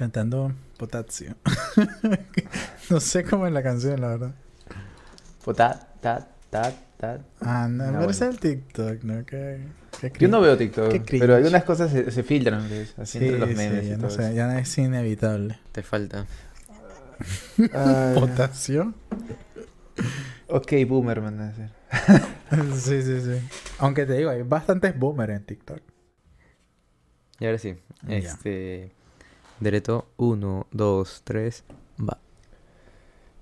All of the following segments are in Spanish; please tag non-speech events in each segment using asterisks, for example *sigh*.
Cantando potasio. *laughs* no sé cómo es la canción, la verdad. Potat, tat, tat, tat. Ah, no, Ah, pero es el TikTok, ¿no? Qué, qué Yo no veo TikTok, pero algunas cosas se, se filtran, ¿ves? así Sí, entre los sí, memes ya y no todo sé, eso. ya es inevitable. Te falta. ¿Potasio? ok, boomer, man. a decir. *laughs* sí, sí, sí. Aunque te digo, hay bastantes boomers en TikTok. Y ahora sí. Ya. Este. Derecho, uno, dos, tres, va.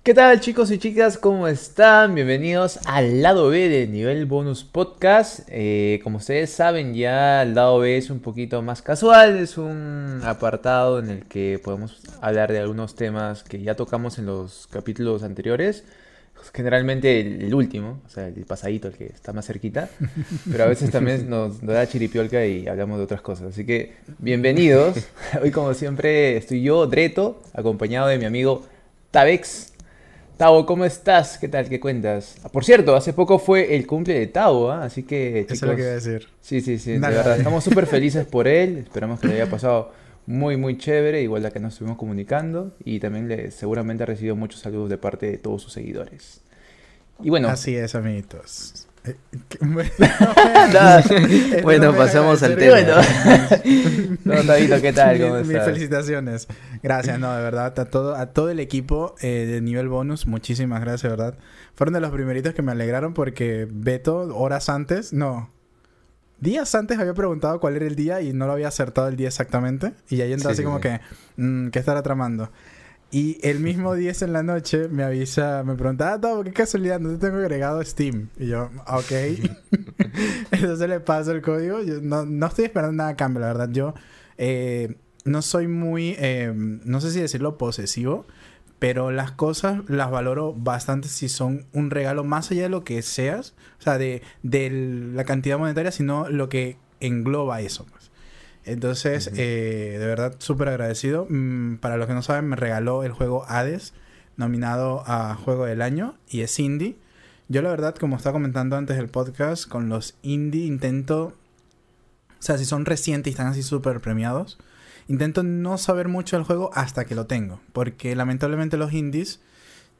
¿Qué tal chicos y chicas? ¿Cómo están? Bienvenidos al lado B de Nivel Bonus Podcast. Eh, como ustedes saben ya el lado B es un poquito más casual, es un apartado en el que podemos hablar de algunos temas que ya tocamos en los capítulos anteriores. Generalmente el, el último, o sea, el pasadito, el que está más cerquita. Pero a veces también *laughs* nos, nos da chiripiolca y hablamos de otras cosas. Así que bienvenidos. *laughs* Hoy como siempre estoy yo, Dreto, acompañado de mi amigo Tabex. Tavo, ¿cómo estás? ¿Qué tal? ¿Qué cuentas? Ah, Por cierto, hace poco fue el cumple de Tavo, ¿ah? así que Eso chicos, es lo que iba a decir. sí, sí, sí, de verdad, estamos súper felices *laughs* por él, esperamos que le haya pasado muy, muy chévere, igual la que nos estuvimos comunicando, y también le, seguramente ha recibido muchos saludos de parte de todos sus seguidores. Y bueno, Así es, amiguitos. Eh, *laughs* Bueno, *laughs* no me pasamos al tema. *laughs* no, Tavito, ¿qué tal? ¿Cómo mis estás? felicitaciones. Gracias, no, de verdad, a todo, a todo el equipo eh, de nivel bonus, muchísimas gracias, de verdad. Fueron de los primeritos que me alegraron porque Beto, horas antes, no, días antes había preguntado cuál era el día y no lo había acertado el día exactamente. Y ahí entró Sí, así sí, como que, mm, ¿qué estará tramando? Y el mismo 10 en la noche me avisa, me preguntaba, ah, Tavo, qué casualidad, no te tengo agregado Steam. Y yo, ok. *laughs* Entonces le paso el código. Yo no, no estoy esperando nada a cambio, la verdad. Yo eh, no soy muy, eh, no sé si decirlo posesivo, pero las cosas las valoro bastante si son un regalo más allá de lo que seas, o sea, de, de la cantidad monetaria, sino lo que engloba eso. pues. Entonces, eh, de verdad, súper agradecido. Mm, para los que no saben, me regaló el juego Hades, nominado a Juego del Año, y es indie. Yo la verdad, como estaba comentando antes del podcast, con los indie intento... O sea, si son recientes y están así súper premiados, intento no saber mucho del juego hasta que lo tengo. Porque lamentablemente los indies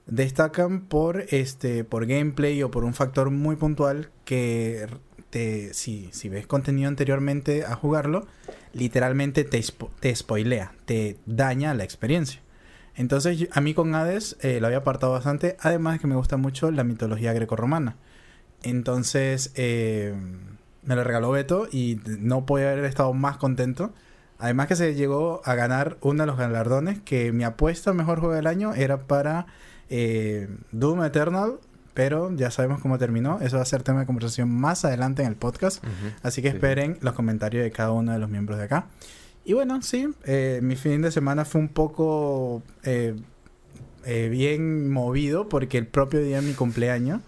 destacan por este por gameplay o por un factor muy puntual que te, si, si ves contenido anteriormente a jugarlo, literalmente te, te spoilea, te daña la experiencia. Entonces, a mí con Hades eh, lo había apartado bastante, además de que me gusta mucho la mitología grecorromana. Entonces, eh, me lo regaló Beto y no podía haber estado más contento. Además que se llegó a ganar uno de los galardones, que mi apuesta mejor juego del año era para eh, Doom Eternal, pero ya sabemos cómo terminó. Eso va a ser tema de conversación más adelante en el podcast. Así que sí. esperen los comentarios de cada uno de los miembros de acá. Y bueno, sí, eh, mi fin de semana fue un poco eh, bien movido porque el propio día de mi cumpleaños,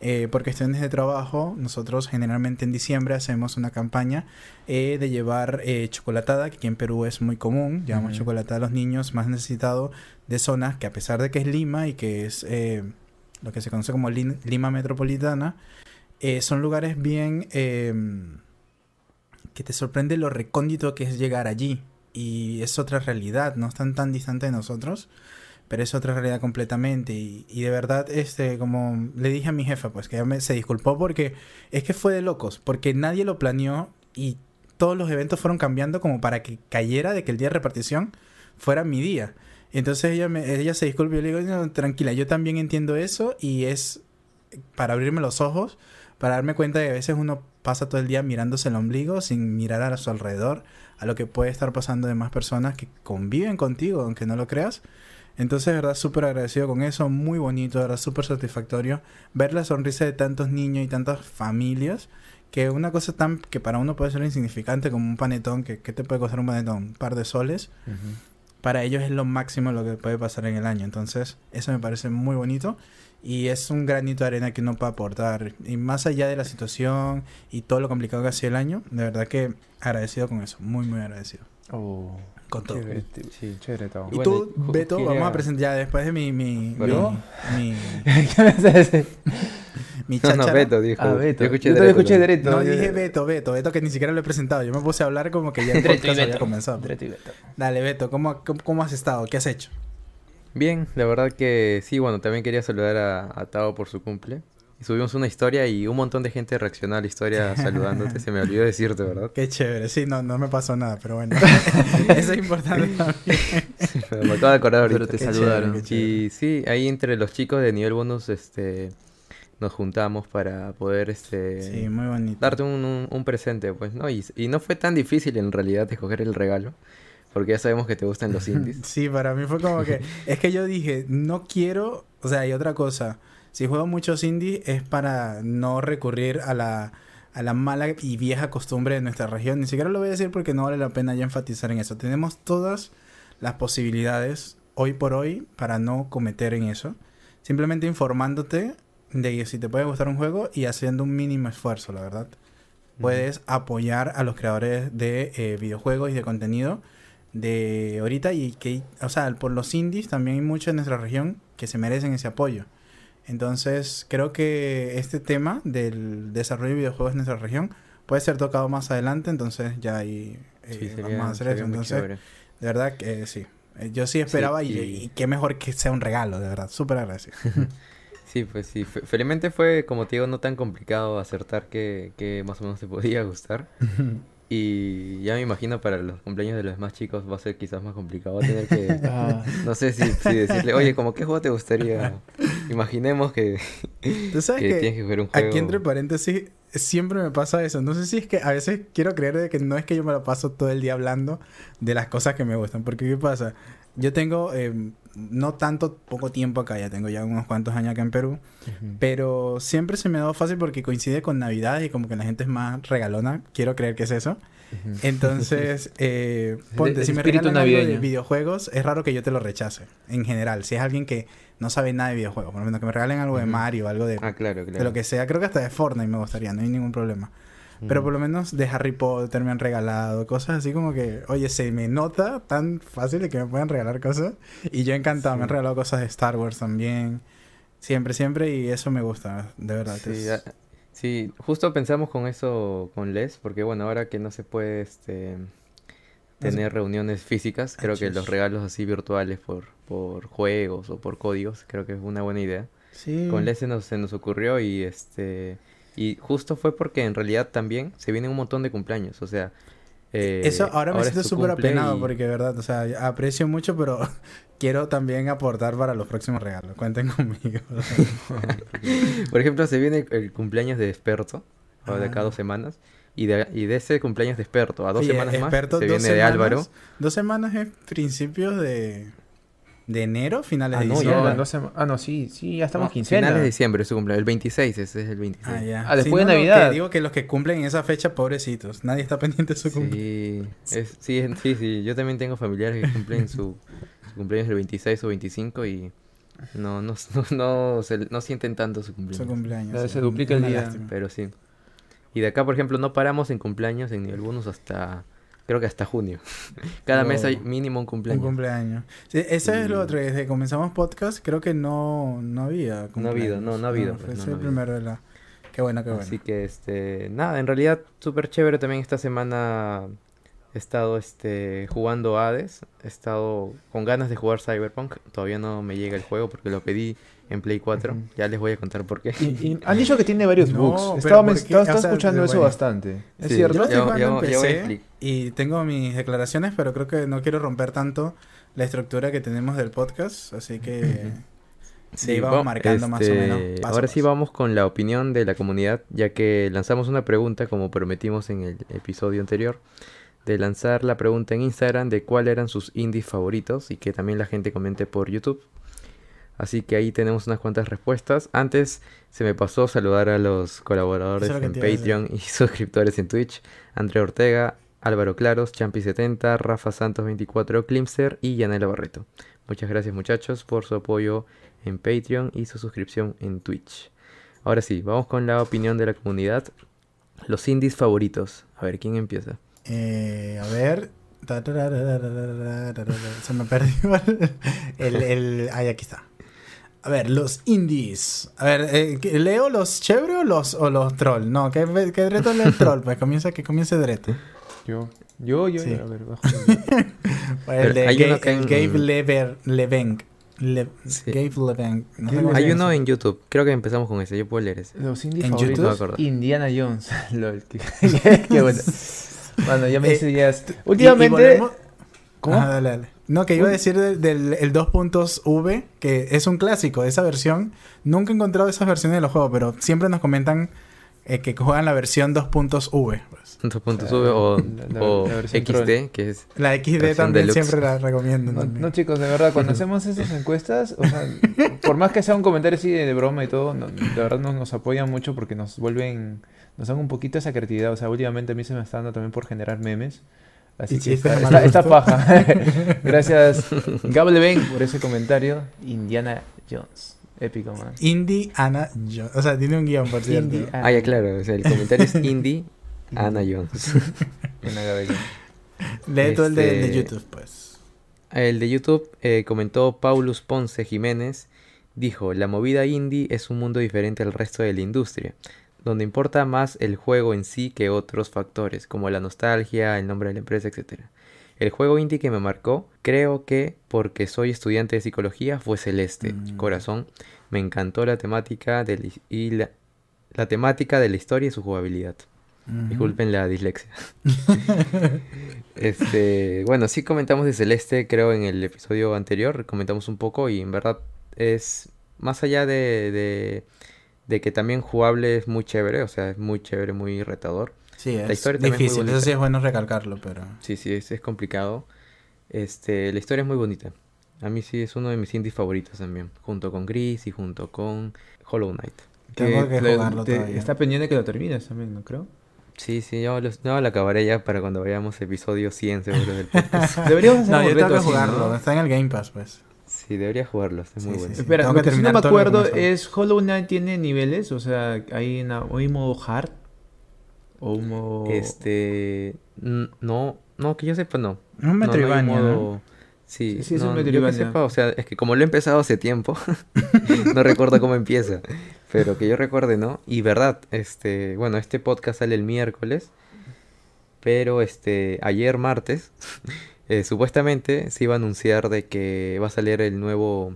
eh, por cuestiones de trabajo, nosotros generalmente en diciembre hacemos una campaña eh, de llevar eh, chocolatada, que aquí en Perú es muy común. Llevamos chocolatada a los niños más necesitados de zonas que a pesar de que es Lima y que es eh, lo que se conoce como Lin- Lima Metropolitana, son lugares bien... eh, que te sorprende lo recóndito que es llegar allí. Y es otra realidad, no están tan distantes de nosotros, pero es otra realidad completamente. Y, y de verdad, este, como le dije a mi jefa, pues que ella me, se disculpó porque es que fue de locos, porque nadie lo planeó y todos los eventos fueron cambiando como para que cayera de que el día de repartición fuera mi día. Entonces ella, me, ella se disculpó y le digo, "No, tranquila, yo también entiendo eso y es para abrirme los ojos, para darme cuenta de que a veces uno pasa todo el día mirándose el ombligo sin mirar a su alrededor, a lo que puede estar pasando de más personas que conviven contigo, aunque no lo creas. Entonces, de verdad, súper agradecido con eso, muy bonito, de verdad, súper satisfactorio ver la sonrisa de tantos niños y tantas familias, que una cosa tan que para uno puede ser insignificante como un panetón, que, que te puede costar un panetón, un par de soles, para ellos es lo máximo lo que puede pasar en el año. Entonces, eso me parece muy bonito y es un granito de arena que uno puede aportar. Y más allá de la situación y todo lo complicado que ha sido el año, de verdad que agradecido con eso, muy, muy agradecido. Oh, Con todo. chévere, Sí. chévere. Y Bueno, tú, Beto, quería- vamos a presentar ya después de mi, mi, Bueno. mi, mi- *laughs* ¿Qué me haces decir? Mi No, no, Beto dijo. Ah, Beto. Yo escuché Yo escuché Derecho. No, yo- dije Beto, Beto, Beto que ni siquiera lo he presentado. Yo me puse a hablar como que ya el podcast había Beto. comenzado. Y Beto. Dale, Beto, ¿cómo, cómo, cómo has estado? ¿Qué has hecho? Bien, la verdad que sí, bueno, también quería saludar a, a Tao por su cumple. Y subimos una historia y un montón de gente reaccionó a la historia *laughs* saludándote. Se me olvidó decirte, ¿verdad? Qué chévere. Sí, no, no me pasó nada, pero bueno. *laughs* Eso es importante también. Pero me acabo de acordar ahorita. Pero te Qué saludaron. chévere, qué chévere. Y sí, ahí entre los chicos de nivel bonus, este, nos juntamos para poder, este, Sí, muy bonito. darte un, un- un presente, pues, ¿no? Y, y no fue tan difícil en realidad escoger el regalo, porque ya sabemos que te gustan los indies. *laughs* Sí, para mí fue como que... Es que yo dije, no quiero... O sea, hay otra cosa. Si juego muchos indies es para no recurrir a la, a la mala y vieja costumbre de nuestra región. Ni siquiera lo voy a decir porque no vale la pena ya enfatizar en eso. Tenemos todas las posibilidades hoy por hoy para no cometer en eso. Simplemente informándote de que si te puede gustar un juego y haciendo un mínimo esfuerzo, la verdad. Puedes apoyar a los creadores de eh, videojuegos y de contenido de ahorita y que, o sea, por los indies también hay muchos en nuestra región que se merecen ese apoyo. Entonces, creo que este tema del desarrollo de videojuegos en nuestra región puede ser tocado más adelante, entonces ya ahí eh, Sí, sería, vamos a hacer eso. Entonces, chévere. de verdad que eh, sí. Eh, Yo sí esperaba y, y- y qué mejor que sea un regalo, de verdad. Súper agradecido. *laughs* Sí, pues sí. fe- Felizmente fue, como te digo, no tan complicado acertar que, que más o menos te podía gustar. *laughs* Y ya me imagino para los cumpleaños de los más chicos va a ser quizás más complicado. Va a tener que, *laughs* Ah, no sé si, si decirle, oye, como qué juego te gustaría. *laughs* Imaginemos que, Tú sabes que que tienes que jugar un juego. Aquí entre paréntesis, siempre me pasa eso. No sé si es que a veces quiero creer de que no es que yo me lo paso todo el día hablando de las cosas que me gustan. Porque ¿qué pasa? Yo tengo eh, no tanto, poco tiempo acá, ya tengo ya unos cuantos años acá en Perú. Pero siempre se me ha dado fácil porque coincide con Navidad y como que la gente es más regalona. Quiero creer que es eso. *laughs* Entonces, *laughs* eh, ponte, si me regalan algo de videojuegos, es raro que yo te lo rechace. En general, si es alguien que no sabe nada de videojuegos. Por lo menos que me regalen algo de. Mario, algo de Ah, claro, claro. de lo que sea. Creo que hasta de Fortnite me gustaría, no hay ningún problema. Pero Ujú. por lo menos de Harry Potter me han regalado cosas así como que, oye, se me nota tan fácil de que me puedan regalar cosas. Y yo encantado, me han regalado cosas de Star Wars también. Siempre, siempre, y eso me gusta, de verdad. Sí, es- ah, sí, justo pensamos con eso con Les, porque bueno, ahora que no se puede este, se- tener reuniones físicas, creo que los regalos así virtuales por, por juegos o por códigos, creo que es una buena idea. Sí. Con Les se nos, se nos ocurrió y este y justo fue porque en realidad también se vienen un montón de cumpleaños, o sea, eh, Eso ahora me siento súper apenado y- porque, verdad, o sea, aprecio mucho, pero *laughs* quiero también aportar para los próximos regalos. Cuenten conmigo. *laughs* Por ejemplo, se viene el cumpleaños de experto, o de Ah. cada dos semanas, y de, y de ese cumpleaños de experto, a dos semanas más, se viene de Álvaro. Dos semanas es principios de, de enero, finales ah, de no, diciembre. ya, no se- ah, no, sí, sí, ya estamos No, quincena. Finales de diciembre es su cumpleaños, el 26, ese es el 26. Ah, ya. Ah, después de no, no, Navidad. que digo que los que cumplen en esa fecha, pobrecitos. Nadie está *laughs* pendiente de su cumpleaños. Sí, es, sí, es- sí, sí, yo también tengo familiares que cumplen su, su cumpleaños el 26 o 25 y no, no, no, no, se- no sienten tanto su Su cumpleaños. cumpleaños. Ya sí. se duplica el día. lástima. Pero sí. Y de acá, por ejemplo, no paramos en cumpleaños en bonus hasta, creo que hasta junio. *laughs* Cada mes hay mínimo un Un cumpleaños. cumpleaños. Sí, eso es lo otro. Desde que comenzamos podcast, creo que no, no había No ha habido, no, no ha habido, pues, no, no el primero de la... Qué bueno, qué bueno. Así que, este, nada, en realidad súper chévere también esta semana he estado, este, jugando Hades, he estado con ganas de jugar Cyberpunk, todavía no me llega el juego porque lo pedí en Play 4, Ujú. ya les voy a contar por qué. Y, y han dicho que tiene varios No, bugs. Estaba, escuchando eso bueno. bastante. ¿Es Sí, Yo cierto? ya- en ya voy y tengo mis declaraciones, pero creo que no quiero romper tanto la estructura que tenemos del podcast, así que sí, vamos va- marcando más o este, menos. paso ahora sí vamos con la opinión de la comunidad, ya que lanzamos una pregunta como prometimos en el episodio anterior, de lanzar la pregunta en Instagram de cuáles eran sus indies favoritos y que también la gente comente por YouTube. Así que ahí tenemos unas cuantas respuestas. Antes se me pasó saludar a los colaboradores en Patreon y *laughs* suscriptores en Twitch. Andrea Ortega, Álvaro Claros, Champi70, Rafa Santos24, Klimser y Yanela Barreto. Muchas gracias muchachos por su apoyo en Patreon y su suscripción en Twitch. Ahora sí, vamos con la opinión de la comunidad. Los indies favoritos. A ver, ¿quién empieza? Eh, a ver. Se me perdió el, el... Ahí, aquí está. A ver, los indies. A ver, eh, ¿qué- ¿leo los chévere o los, o los troll? No, que, que Dreto lee el *laughs* troll, pues comienza que comience Dreto. Yo, yo, yo, Sí. a ver, bajo. *laughs* Pues el de hay Ga- uno que el en- Gabe Lever, Levenk. Le- Sí. Gabe Levenk. No sé Gabe Hay uno en YouTube. Creo que empezamos con ese. Yo puedo leer ese. Los indies ¿En favoritos. YouTube? No me acuerdo. Indiana Jones. *laughs* Lol, qué, qué- bueno. Bueno, ya me Eh, ya. Y- y Últimamente. volvemos- ¿Cómo? Ah, dale, dale. No, que iba a decir del, del- el 2 puntos V, que es un clásico, esa versión. Nunca he encontrado esas versiones de los juegos, pero siempre nos comentan eh, que juegan la versión 2 puntos V. pues. Dos puntos Ah, sube o, la- o la XD, troll. que es... La XD también deluxe. siempre la recomiendo. No, no, chicos, de verdad, cuando *laughs* hacemos esas encuestas, o sea, por más que sea un comentario así de, de broma y todo, no- de verdad no, nos apoyan mucho porque nos vuelven, nos dan un poquito esa creatividad. O sea, últimamente a mí se me está dando también por generar memes. Así que está, está- paja. *laughs* *laughs* Gracias, Gable Ben, por ese comentario. Indiana Jones. Épico, man. Indie Ana Jones. O sea, tiene un guion, por cierto. Indie- Ah, ya claro. O sea, el comentario es Indie Ana Jones. *laughs* Lee todo el de, de Este- YouTube, pues. El de YouTube eh, comentó Paulus Ponce Jiménez. Dijo, la movida indie es un mundo diferente al resto de la industria, donde importa más el juego en sí que otros factores, como la nostalgia, el nombre de la empresa, etc. El juego indie que me marcó, creo que porque soy estudiante de psicología, fue Celeste, Mm. Corazón. Me encantó la temática de la- y la, la temática de la historia y su jugabilidad. Disculpen la dislexia. *laughs* este, bueno, sí comentamos de Celeste, creo, en el episodio anterior, comentamos un poco y en verdad es más allá de, de, de que también jugable es muy chévere, o sea, es muy chévere, muy retador. Sí, es historia también es difícil. Eso sí es bueno recalcarlo, pero... Sí, sí, es, es complicado. Este, la historia es muy bonita. A mí sí es uno de mis indies favoritos también, junto con Gris y junto con Hollow Knight. Tengo que jugarlo te- todavía. Está pendiente que lo termines también, ¿no creo? Sí, sí, yo, los- yo lo acabaré ya para cuando vayamos episodio 100 seguro del podcast. *laughs* Deberíamos hacer No, un yo reto tengo que así, jugarlo. ¿no? Está en el Game Pass, pues. Sí, debería jugarlo, es muy Sí, bueno. sí, sí. Espera, Tengo lo que que sí no me acuerdo es Hollow Knight tiene niveles, o sea, hay, una, hay un modo hard o un modo... Este, no, no, que yo sepa, no. Es un No, no Metroidvania, ¿no? modo- Sí, Sí, sí, es un no, yo que Metroidvania. sepa, o sea, es que como lo he empezado hace tiempo, *laughs* no recuerdo cómo empieza, pero que yo recuerde, ¿no? Y verdad, este, bueno, este podcast sale el miércoles, pero este, ayer martes, eh, supuestamente se iba a anunciar de que va a salir el nuevo,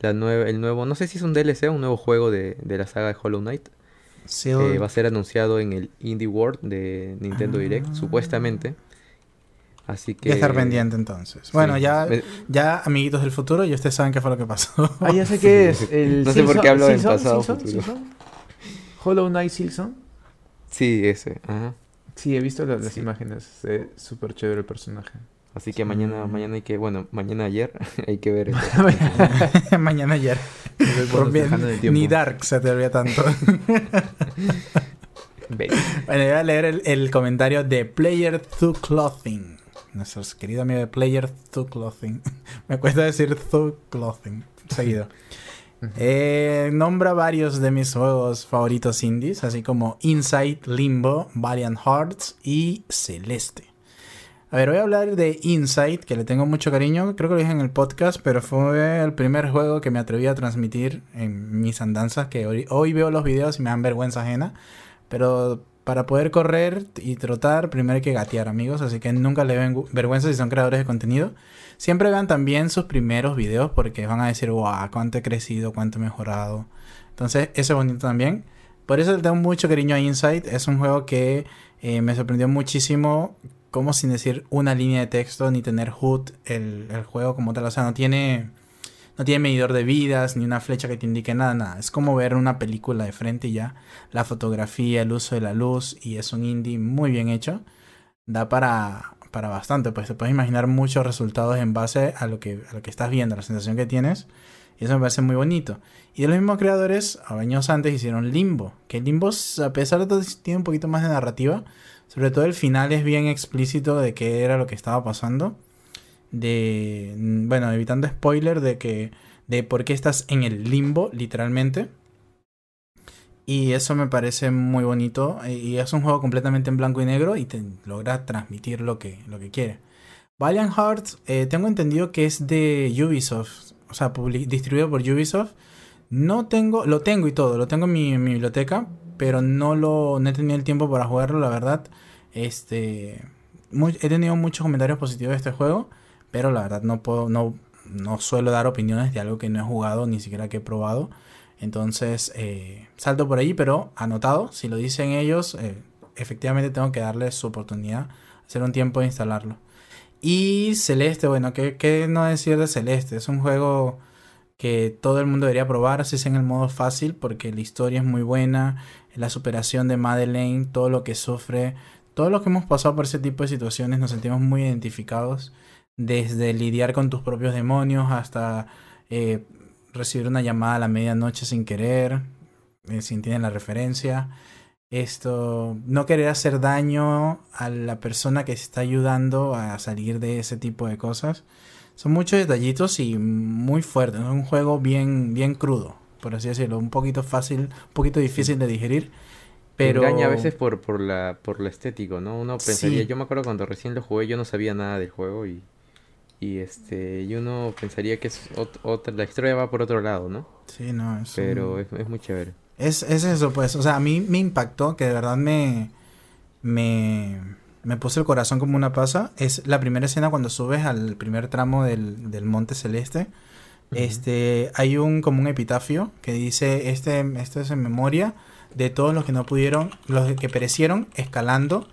la nueva, el nuevo, no sé si es un DLC un nuevo juego de, de la saga de Hollow Knight, Seal- que va a ser anunciado en el Indie World de Nintendo Direct, Ah. supuestamente. Así que... Ya estar pendiente entonces. Bueno, Sí. ya, ya, amiguitos del futuro, y ustedes saben qué fue lo que pasó. Ah, ya sé qué es. *laughs* El No sé por qué hablo Silson- pasado, Silson- futuro. Silson. Hollow Knight Silson. Sí, ese. Ajá. Sí, he visto las, las Sí. imágenes. Es súper chévere el personaje. Así que mañana, mañana hay que, bueno, mañana ayer *laughs* hay que ver *laughs* eso. *laughs* Mañana ayer. Bien, ni Dark se te olvida tanto. Bueno, voy a leer el, el comentario de Player Through Clothing. Nuestro querido amigo de Player Through Clothing. Me cuesta decir Through Clothing. Seguido. Eh, nombra varios de mis juegos favoritos indies, así como Inside, Limbo, Valiant Hearts y Celeste. A ver, voy a hablar de Inside, que le tengo mucho cariño. Creo que lo dije en el podcast, pero fue el primer juego que me atreví a transmitir en mis andanzas. Que hoy, hoy veo los videos y me dan vergüenza ajena. Pero para poder correr y trotar, primero hay que gatear, amigos. Así que nunca le ven vergüenza si son creadores de contenido. Siempre vean también sus primeros videos porque van a decir, wow, cuánto he crecido, cuánto he mejorado. Entonces, eso es bonito también. Por eso le tengo mucho cariño a Inside. Es un juego que eh, me sorprendió muchísimo. Como sin decir una línea de texto ni tener HUD el, el juego como tal. O sea, no tiene, no tiene medidor de vidas ni una flecha que te indique nada, nada. Es como ver una película de frente y ya. La fotografía, el uso de la luz y es un indie muy bien hecho. Da para, para bastante, pues te puedes imaginar muchos resultados en base a lo, que, a lo que estás viendo, a la sensación que tienes. Y eso me parece muy bonito. Y de los mismos creadores, años antes hicieron Limbo. Que Limbo, a pesar de todo, tiene un poquito más de narrativa. Sobre todo el final es bien explícito de qué era lo que estaba pasando. De. Bueno, evitando spoiler de que. De por qué estás en el limbo, literalmente. Y eso me parece muy bonito. Y es un juego completamente en blanco y negro. Y te logra transmitir lo que, lo que quiere. Valiant Hearts, eh, tengo entendido que es de Ubisoft. o sea, distribuido por Ubisoft. No tengo, lo tengo y todo, lo tengo en mi, biblioteca, pero no lo no he tenido el tiempo para jugarlo, la verdad. Este, he tenido muchos comentarios positivos de este juego, pero la verdad no puedo, no, no suelo dar opiniones de algo que no he jugado ni siquiera que he probado. Entonces, eh, salto por ahí, pero anotado, si lo dicen ellos, eh, efectivamente tengo que darles su oportunidad, hacer un tiempo de instalarlo. Y Celeste, bueno, ¿qué, ¿qué, no decir de Celeste? Es un juego que todo el mundo debería probar, si es en el modo fácil, porque la historia es muy buena, la superación de Madeleine, todo lo que sufre, todos los que hemos pasado por ese tipo de situaciones nos sentimos muy identificados, desde lidiar con tus propios demonios hasta eh, recibir una llamada a la medianoche sin querer, eh, tener la referencia. Esto, no querer hacer daño a la persona que se está ayudando a salir de ese tipo de cosas. Son muchos detallitos y muy fuertes. Es un juego bien, bien crudo, por así decirlo. Un poquito fácil, un poquito difícil de digerir. Pero... Engaña a veces por, por, la, por lo estético, ¿no? Uno pensaría, yo me acuerdo cuando recién lo jugué, yo no sabía nada del juego y y este y uno pensaría que es otra la historia va por otro lado no sí no es pero es, muy chévere es, es eso pues o sea a mí me impactó que de verdad me me me puse el corazón como una pasa es la primera escena cuando subes al primer tramo del, del monte celeste. Este hay un como un epitafio que dice este esto es en memoria de todos los que no pudieron los que perecieron escalando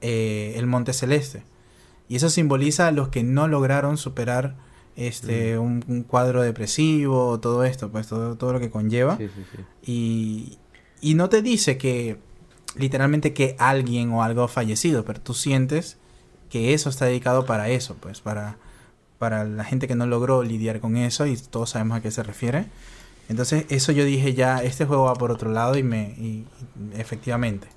eh, el monte celeste y eso simboliza a los que no lograron superar este un, cuadro depresivo, todo esto, pues todo, todo lo que conlleva. Y, y no te dice que literalmente que alguien o algo ha fallecido, pero tú sientes que eso está dedicado para eso, pues para, para la gente que no logró lidiar con eso y todos sabemos a qué se refiere. Entonces eso yo dije ya, este juego va por otro lado y me y efectivamente.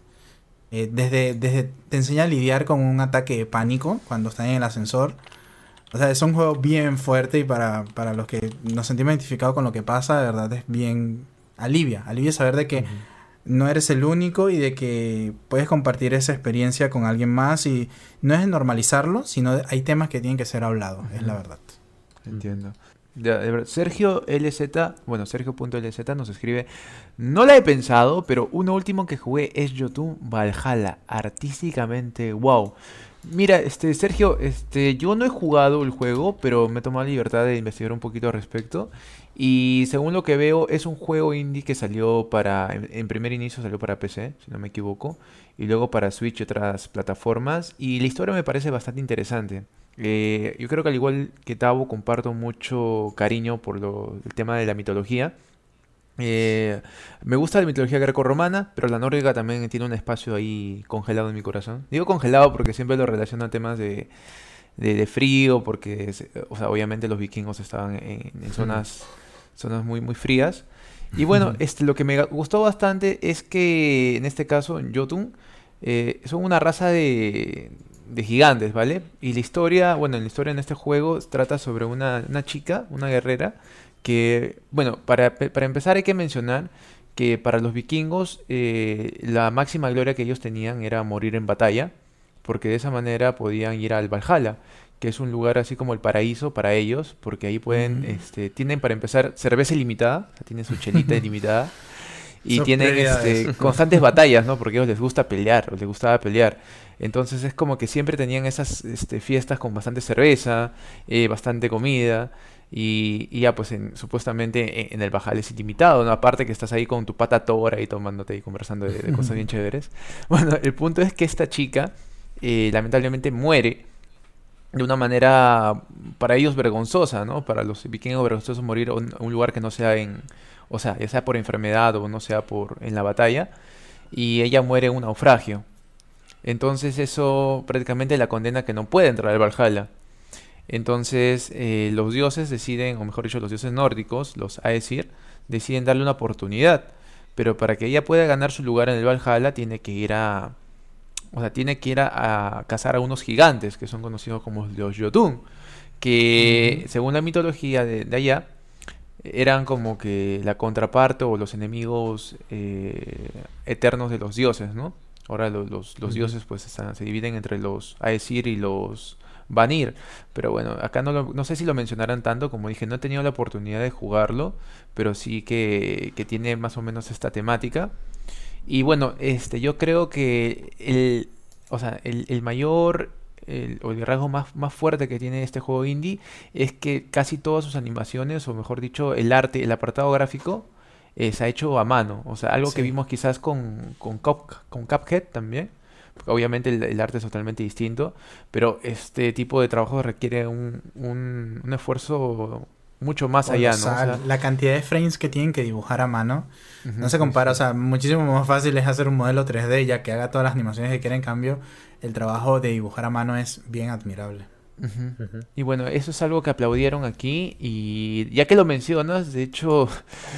Eh, desde, desde te enseña a lidiar con un ataque de pánico cuando estás en el ascensor. O sea, es un juego bien fuerte y para, para los que nos sentimos identificados con lo que pasa, de verdad es bien... Alivia, alivia saber de que no eres el único y de que puedes compartir esa experiencia con alguien más y no es normalizarlo, sino hay temas que tienen que ser hablados, es la verdad. Entiendo. Sergio LZ, bueno, Sergio.lz nos escribe, no la he pensado, pero uno último que jugué es Jotun Valhalla, artísticamente, wow. Mira, este Sergio, este, yo no he jugado el juego, pero me he tomado la libertad de investigar un poquito al respecto. Y según lo que veo, es un juego indie que salió para, en, primer inicio salió para PC, si no me equivoco, y luego para Switch y otras plataformas. Y la historia me parece bastante interesante. Eh, yo creo que al igual que Tavo comparto mucho cariño por el tema de la mitología. Eh, me gusta la mitología greco-romana, pero la nórdica también tiene un espacio ahí congelado en mi corazón. Digo congelado porque siempre lo relaciono a temas de, frío, porque o sea, obviamente los vikingos estaban en, zonas, zonas muy, muy frías. Y bueno, este, lo que me gustó bastante es que en este caso, en Jotun, eh, son una raza de, de gigantes, ¿vale? Y la historia, bueno, la historia en este juego trata sobre una, chica, una guerrera, que, bueno, para, empezar hay que mencionar que para los vikingos eh, la máxima gloria que ellos tenían era morir en batalla, porque de esa manera podían ir al Valhalla, que es un lugar así como el paraíso para ellos, porque ahí pueden, este, tienen para empezar cerveza ilimitada, tienen su chelita *laughs* ilimitada. y tienen este, constantes *laughs* batallas, ¿no? Porque a ellos les gusta pelear, les gustaba pelear. Entonces es como que siempre tenían esas este, fiestas con bastante cerveza, eh, bastante comida. Y, ya pues supuestamente e, en, el bajal es ilimitado, ¿no? Aparte que estás ahí con tu pata tora y tomándote y conversando de, cosas bien *laughs* chéveres. Bueno, el punto es que esta chica eh, lamentablemente muere de una manera para ellos vergonzosa, ¿no? Para los vikingos vergonzosos morir en un lugar que no sea en, o sea, ya sea por enfermedad o no sea por en la batalla, y ella muere en un naufragio. Entonces eso prácticamente la condena que no puede entrar al Valhalla. Entonces eh, los dioses deciden, o mejor dicho, los dioses nórdicos, los Aesir, deciden darle una oportunidad. Pero para que ella pueda ganar su lugar en el Valhalla tiene que ir a... O sea, tiene que ir a, cazar a unos gigantes que son conocidos como los Jotun. Que según la mitología de, allá, eran como que la contraparte o los enemigos eh, eternos de los dioses, ¿no? Ahora los, dioses pues se dividen entre los Aesir y los van a ir. Pero bueno, acá no, no sé si lo mencionarán tanto, como dije, no he tenido la oportunidad de jugarlo, pero sí que, que tiene más o menos esta temática. Y bueno, este, yo creo que el, o sea, el, el mayor el, o el rasgo más, más fuerte que tiene este juego indie es que casi todas sus animaciones, o mejor dicho, el arte, el apartado gráfico, eh, se ha hecho a mano. O sea, algo que vimos quizás con, con, con Cuphead también. Obviamente el, arte es totalmente distinto, pero este tipo de trabajo requiere un, un, un esfuerzo mucho más allá, ¿no? la cantidad de frames que tienen que dibujar a mano no se compara, o sea, muchísimo más fácil es hacer un modelo 3D ya que haga todas las animaciones que quiera, en cambio, el trabajo de dibujar a mano es bien admirable. Y bueno, eso es algo que aplaudieron aquí y ya que lo mencionas, de hecho,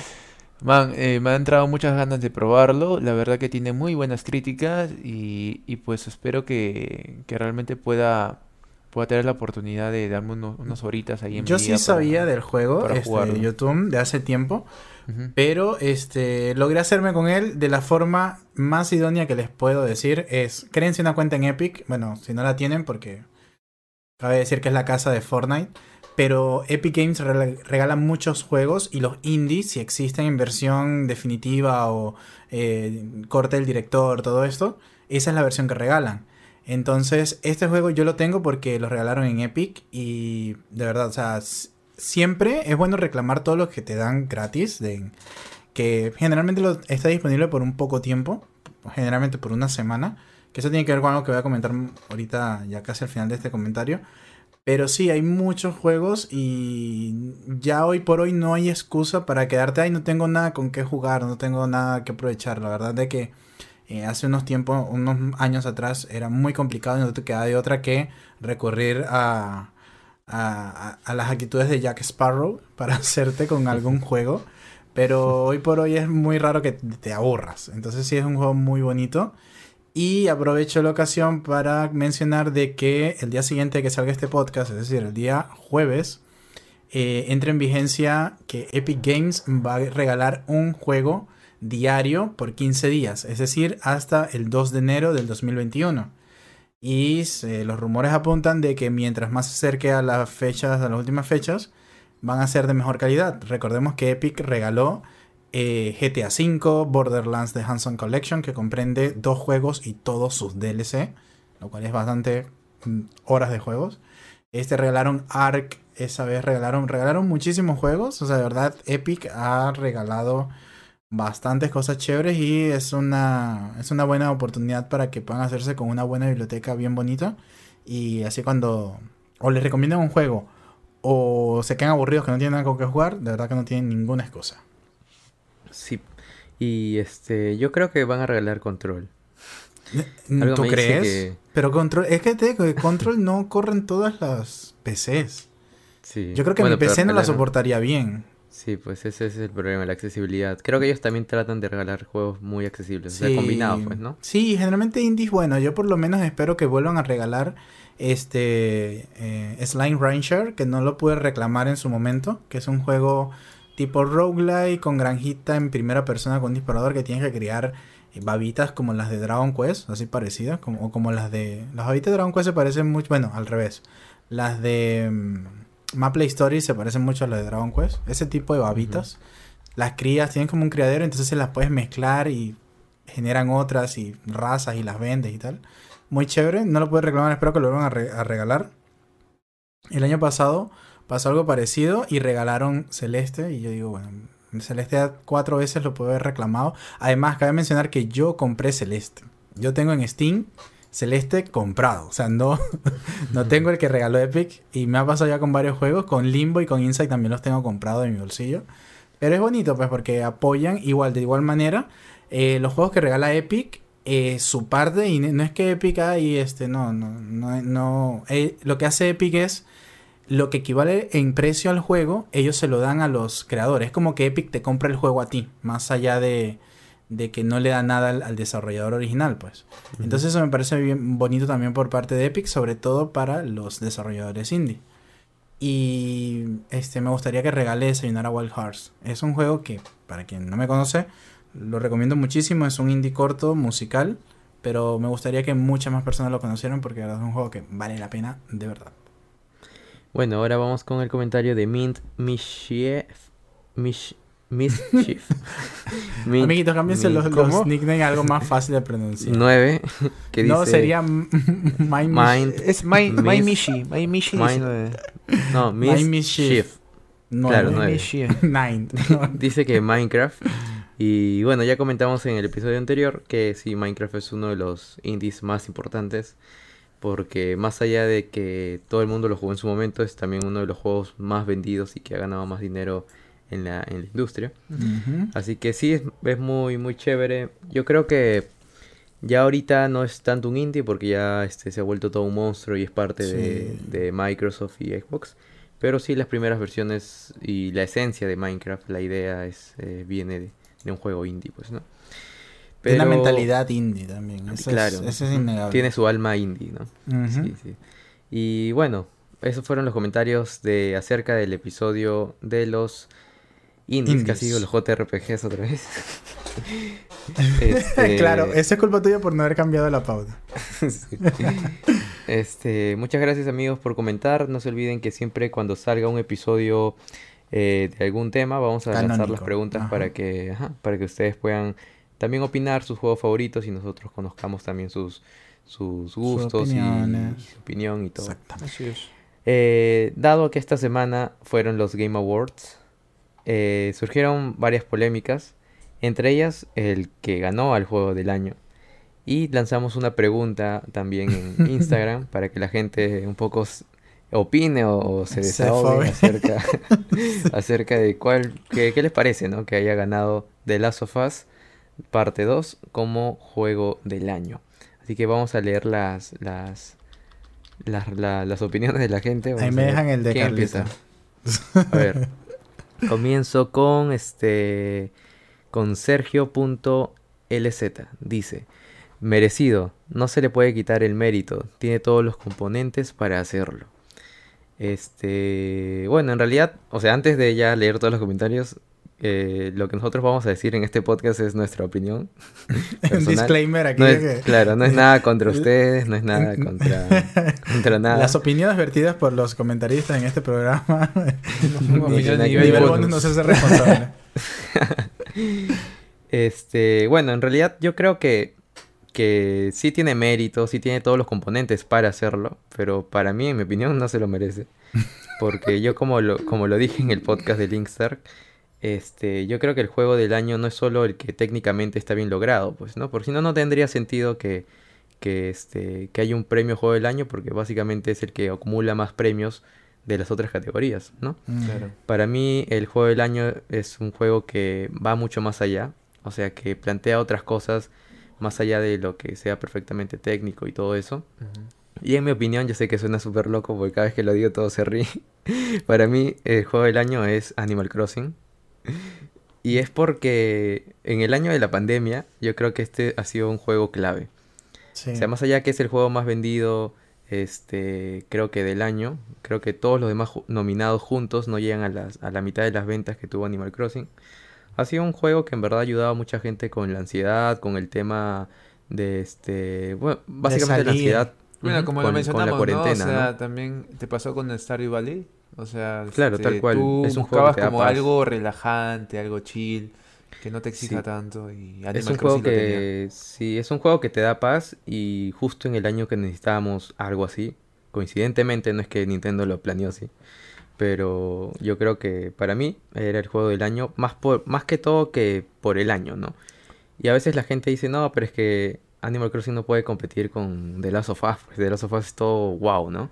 *laughs* man, eh, me han entrado muchas ganas de probarlo, la verdad que tiene muy buenas críticas y, y pues espero que, que realmente pueda pueda tener la oportunidad de darme unos, horitas ahí en Yo sí sabía del juego, este, YouTube, de hace tiempo, pero este, logré hacerme con él de la forma más idónea que les puedo decir. Es, créense una cuenta en Epic, bueno, si no la tienen porque cabe decir que es la casa de Fortnite. Pero Epic Games regala muchos juegos y los indies, si existen en versión definitiva o eh, corte del director, todo esto, esa es la versión que regalan. Entonces, este juego yo lo tengo porque lo regalaron en Epic y de verdad, o sea, siempre es bueno reclamar todo lo que te dan gratis, de, que generalmente lo, está disponible por un poco tiempo, generalmente por una semana, que eso tiene que ver con algo que voy a comentar ahorita ya casi al final de este comentario. Pero sí, hay muchos juegos y ya hoy por hoy no hay excusa para quedarte ahí, no tengo nada con qué jugar, no tengo nada que aprovechar. La verdad de que eh, hace unos tiempos, unos años atrás, era muy complicado y no te quedaba de otra que recurrir a, a, las actitudes de Jack Sparrow *laughs* para hacerte con algún *laughs* juego. Pero hoy por hoy es muy raro que te aburras. Entonces sí es un juego muy bonito. Y aprovecho la ocasión para mencionar de que el día siguiente que salga este podcast, es decir, el día jueves, eh, entra en vigencia que Epic Games va a regalar un juego diario por 15 días, es decir, hasta el 2 de enero del 2021. Y los rumores apuntan de que mientras más se acerque a las fechas, a las últimas fechas, van a ser de mejor calidad. Recordemos que Epic regaló eh, GTA V, Borderlands The Hanson Collection, que comprende dos juegos y todos sus DLC, lo cual es bastante mm, horas de juegos. Este regalaron Ark, esa vez regalaron, regalaron muchísimos juegos. O sea, de verdad, Epic ha regalado bastantes cosas chéveres y es una, es una buena oportunidad para que puedan hacerse con una buena biblioteca bien bonita. Y así cuando o les recomiendan un juego o se quedan aburridos que no tienen con qué jugar, de verdad que no tienen ninguna excusa. Sí. Y este, yo creo que van a regalar control. ¿Tú crees? Pero control, es que te control no corren todas las PCs. Sí. Yo creo que mi PC no la soportaría bien. Sí, pues ese es el problema, la accesibilidad. Creo que ellos también tratan de regalar juegos muy accesibles, o sea, combinados, pues, ¿no? Sí, generalmente indies, bueno, yo por lo menos espero que vuelvan a regalar este eh, Slime Rancher, que no lo pude reclamar en su momento, que es un juego tipo roguelike con granjita en primera persona con disparador que tienes que criar eh, babitas como las de Dragon Quest, así parecidas, como, o como las de... Las babitas de Dragon Quest se parecen mucho, bueno, al revés. Las de... Maple Story se parecen mucho a las de Dragon Quest. Ese tipo de babitas. Las crías tienen como un criadero, entonces se las puedes mezclar y generan otras y razas y las vendes y tal. Muy chévere, no lo puedes reclamar, espero que lo vuelvan a, regalar. El año pasado pasó algo parecido y regalaron Celeste y yo digo, bueno, Celeste cuatro veces lo puedo haber reclamado. Además, cabe mencionar que yo compré Celeste. Yo tengo en Steam Celeste comprado. O sea, no, *laughs* no tengo el que regaló Epic. Y me ha pasado ya con varios juegos. Con Limbo y con Insight también los tengo comprados en mi bolsillo. Pero es bonito, pues, porque apoyan igual, de igual manera, eh, los juegos que regala Epic. Eh, su parte, y no es que Epic y este, no, no, no, no. Eh, lo que hace Epic es lo que equivale en precio al juego, ellos se lo dan a los creadores. Es como que Epic te compra el juego a ti, más allá de, de que no le da nada al, desarrollador original, pues. Entonces eso me parece bien bonito también por parte de Epic, sobre todo para los desarrolladores indie. Y este me gustaría que regale Desayunar a Wild Hearts. Es un juego que, para quien no me conoce, lo recomiendo muchísimo. Es un indie corto, musical, pero me gustaría que muchas más personas lo conocieran porque es un juego que vale la pena de verdad. Bueno, ahora vamos con el comentario de Mint Mischief. Mish, Mischief. *laughs* Mint Amiguitos, cámbiense los, los nicknames a algo más fácil de pronunciar. 9. *laughs* Que dice, no, sería My *laughs* Mind. Es My, My Miss- Mishi. My Mishi Mind- 19. No, My Mischief. Mischief. Claro, My nueve. Mishi. Nine. Dice que Minecraft. Y bueno, ya comentamos en el episodio anterior que sí, Minecraft es uno de los indies más importantes. Porque más allá de que todo el mundo lo jugó en su momento, es también uno de los juegos más vendidos y que ha ganado más dinero en la, en la industria. Así que sí, es, es muy, muy chévere. Yo creo que ya ahorita no es tanto un indie porque ya este, se ha vuelto todo un monstruo y es parte de, Sí. de Microsoft y Xbox. Pero sí, las primeras versiones y la esencia de Minecraft, la idea es eh, viene de, de un juego indie, pues, ¿no? Tiene una mentalidad indie también. Eso, Claro. es, eso es innegable. tiene su alma indie, ¿no? Sí, sí. Y bueno, esos fueron los comentarios de acerca del episodio de los indies, Indies. casi digo los JRPGs otra vez. *laughs* Este, claro, eso es culpa tuya por no haber cambiado la pauta. *laughs* sí. Este, muchas gracias amigos por comentar. No se olviden que siempre cuando salga un episodio eh, de algún tema vamos a lanzar las Canónico, preguntas ajá. para que, ajá, para que ustedes puedan también opinar sus juegos favoritos y nosotros conozcamos también sus, sus gustos y su opinión y todo. Exactamente. Así es. Eh, dado que esta semana fueron los Game Awards, eh, surgieron varias polémicas, entre ellas el que ganó al juego del año. Y lanzamos una pregunta también en *laughs* Instagram para que la gente un poco opine o, o se desahogue acerca, *laughs* acerca de cuál, qué, qué les parece, ¿no? Que haya ganado The Last of Us parte 2 como juego del año. Así que vamos a leer las, las, las, la- las opiniones de la gente. Ahí me dejan el de Carlita. A ver. *laughs* Comienzo con este. Con Sergio.lz. Dice. Merecido. No se le puede quitar el mérito. Tiene todos los componentes para hacerlo. Este. Bueno, en realidad. O sea, antes de ya leer todos los comentarios. Eh, lo que nosotros vamos a decir en este podcast es nuestra opinión. *laughs* Un disclaimer aquí. No de es, que claro, no es nada contra *laughs* ustedes, no es nada *laughs* contra, contra nada. Las opiniones vertidas por los comentaristas en este programa. Ni- ni- bonus no se hace responsable. Este, bueno, en realidad yo creo que, que sí tiene mérito, sí tiene todos los componentes para hacerlo, pero para mí, en mi opinión, no se lo merece. Porque yo como lo, como lo dije en el podcast de Linkstar, este, yo creo que el juego del año no es solo el que técnicamente está bien logrado, pues, ¿no? Porque si no, no tendría sentido que, que, este, que haya un premio juego del año, porque básicamente es el que acumula más premios de las otras categorías, ¿no? Mm. Para mí el juego del año es un juego que va mucho más allá, o sea que plantea otras cosas más allá de lo que sea perfectamente técnico y todo eso. Y en mi opinión, yo sé que suena súper loco porque cada vez que lo digo todo se ríe. *laughs* Para mí el juego del año es Animal Crossing. *laughs* Y es porque en el año de la pandemia yo creo que este ha sido un juego clave. Sí. O sea, más allá que es el juego más vendido, este, creo que del año, creo que todos los demás ju- nominados juntos no llegan a, las, a la mitad de las ventas que tuvo Animal Crossing. Ha sido un juego que en verdad ha ayudado a mucha gente con la ansiedad, con el tema de este, bueno, básicamente la ansiedad. Bueno, como con- lo mencionamos, con la cuarentena, ¿no? O sea, ¿no? también te pasó con Stardew Valley. O sea, Claro, este, tal cual. Tú Es un juego buscabas como algo relajante, algo chill, que no te exija Sí. tanto. Y Es Animal un juego Crossing que sí, es un juego que te da paz y justo en el año que necesitábamos algo así, coincidentemente no es que Nintendo lo planeó así, pero yo creo que para mí era el juego del año más por más que todo que por el año, ¿no? Y a veces la gente dice, "No, pero es que Animal Crossing no puede competir con The Last of Us, pues The Last of Us es todo wow, ¿no?"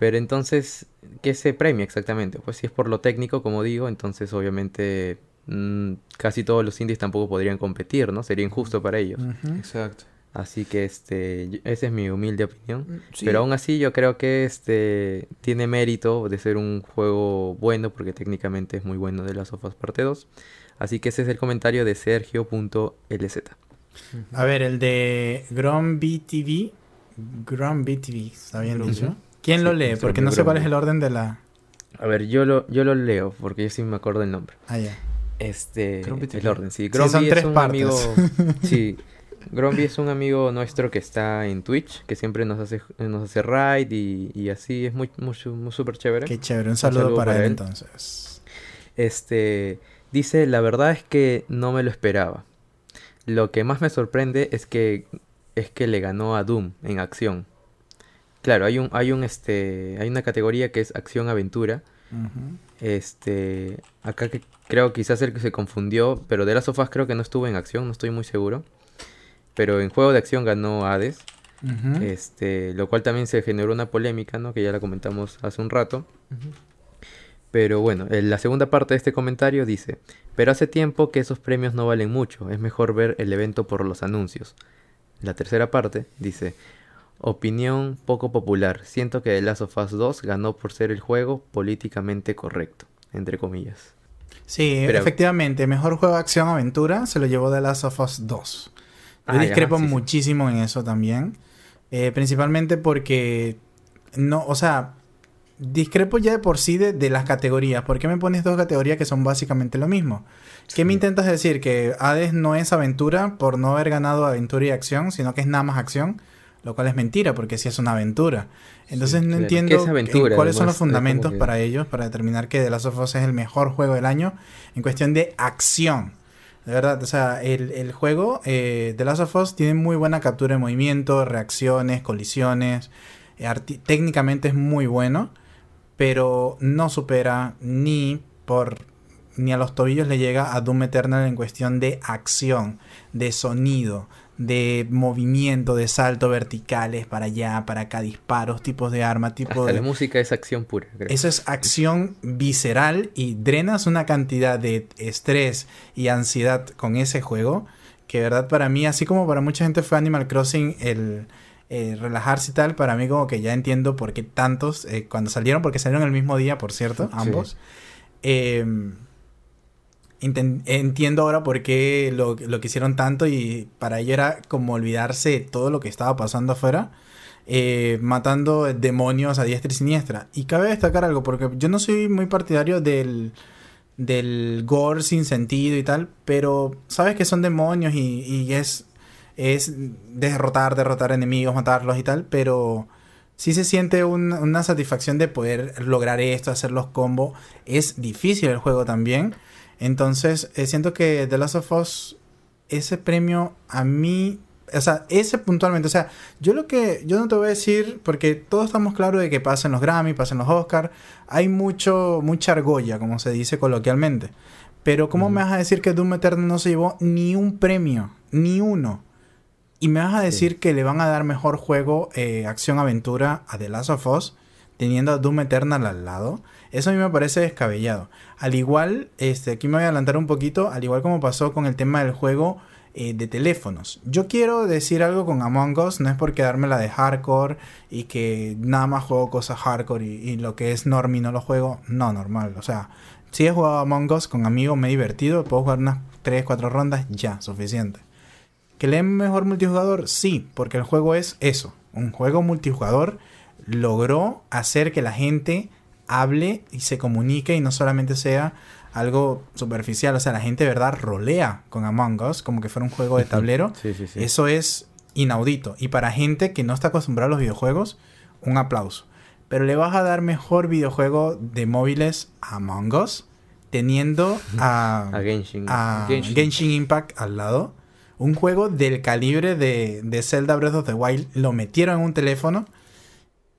Pero entonces, ¿qué se premia exactamente? Pues si es por lo técnico, como digo, entonces obviamente mm, casi todos los indies tampoco podrían competir, ¿no? Sería injusto para ellos. Exacto. Así que este, esa es mi humilde opinión. Mm, Sí. Pero aún así yo creo que este tiene mérito de ser un juego bueno porque técnicamente es muy bueno de las sofas parte 2. Así que ese es el comentario de Sergio.lz. A ver, el de Grom BTV. Grom BTV, ¿está bien dicho? ¿Quién lo lee? Porque no sé cuál es el orden de la. A ver, yo lo, yo lo leo porque yo sí me acuerdo el nombre. Ah, ya. Este, Grumpy el orden, sí. Sí, Grumpy son es tres un partes. amigo, *laughs* sí, Gromby es un amigo nuestro que está en Twitch, que siempre nos hace, nos hace raid y, y así es muy, muy, muy súper chévere. Qué chévere, un saludo, para, él, entonces. Este dice, la verdad es que no me lo esperaba. Lo que más me sorprende es que es que le ganó a Doom en acción. Claro, hay un, hay un este, hay una categoría que es acción aventura. Este, acá que creo quizás el que se confundió, pero de las sofás creo que no estuvo en acción, no estoy muy seguro. Pero en juego de acción ganó Hades. Este, lo cual también se generó una polémica, ¿no? Que ya la comentamos hace un rato. Pero bueno, la segunda parte de este comentario dice, pero hace tiempo que esos premios no valen mucho, es mejor ver el evento por los anuncios. La tercera parte dice, opinión poco popular, siento que The Last of Us 2 ganó por ser el juego políticamente correcto, entre comillas. Sí, efectivamente, mejor juego de acción-aventura se lo llevó The Last of Us 2. Yo ah, discrepo muchísimo en eso también, eh, principalmente porque no, o sea, discrepo ya de por sí de, las categorías. ¿Por qué me pones dos categorías que son básicamente lo mismo? ¿Qué me intentas decir? Que Hades no es aventura por no haber ganado aventura y acción, sino que es nada más acción, lo cual es mentira, porque sí es una aventura. Entonces no entiendo cuáles son los fundamentos para ellos, para determinar que The Last of Us es el mejor juego del año en cuestión de acción. De verdad, o sea, el, juego eh, The Last of Us tiene muy buena captura de movimiento, reacciones, colisiones. Eh, técnicamente es muy bueno pero no supera ni por ni a los tobillos le llega a Doom Eternal en cuestión de acción, de sonido, de movimiento, de salto verticales para allá, para acá, disparos, tipos de arma, tipo de... La música es acción pura. Eso es acción visceral y drenas una cantidad de estrés y ansiedad con ese juego que de verdad para mí, así como para mucha gente fue Animal Crossing el eh, relajarse y tal, para mí como que ya entiendo por qué tantos, eh, cuando salieron, porque salieron el mismo día, por cierto, ambos. Em, entiendo ahora por qué lo, lo quisieron tanto y para ello era como olvidarse todo lo que estaba pasando afuera. Eh, matando demonios a diestra y siniestra. Y cabe destacar algo, porque yo no soy muy partidario del, del gore sin sentido y tal, pero sabes que son demonios y, y es es derrotar, derrotar enemigos, matarlos y tal, pero sí se siente una satisfacción de poder lograr esto, hacer los combos. Es difícil el juego también. Entonces, eh, siento que The Last of Us, ese premio a mí, o sea, ese puntualmente, o sea, yo lo que, yo no te voy a decir, porque todos estamos claros de que pasen los Grammy, pasen los Oscar, hay mucho, mucha argolla, como se dice coloquialmente. Pero ¿cómo me vas a decir que Doom Eternal no se llevó ni un premio? Ni uno. Y me vas a decir que le van a dar mejor juego, eh, acción-aventura a The Last of Us, teniendo a Doom Eternal al lado. Eso a mí me parece descabellado. Al igual, este, aquí me voy a adelantar un poquito, al igual como pasó con el tema del juego eh, de teléfonos. Yo quiero decir algo con Among Us, no es por quedármela de hardcore y que nada más juego cosas hardcore y, lo que es normie no lo juego. No, normal. O sea, si he jugado Among Us con amigos, me he divertido, puedo jugar unas 3, 4 rondas, ya, suficiente. ¿Que lee mejor multijugador? Sí, porque el juego es eso. Un juego multijugador logró hacer que la gente hable y se comunique y no solamente sea algo superficial. O sea, la gente de verdad rolea con Among Us como que fuera un juego de tablero. Eso es inaudito. Y para gente que no está acostumbrada a los videojuegos, un aplauso. Pero le vas a dar mejor videojuego de móviles a Among Us teniendo a, *laughs* a Genshin Impact al lado un juego del calibre de, de Zelda Breath of the Wild lo metieron en un teléfono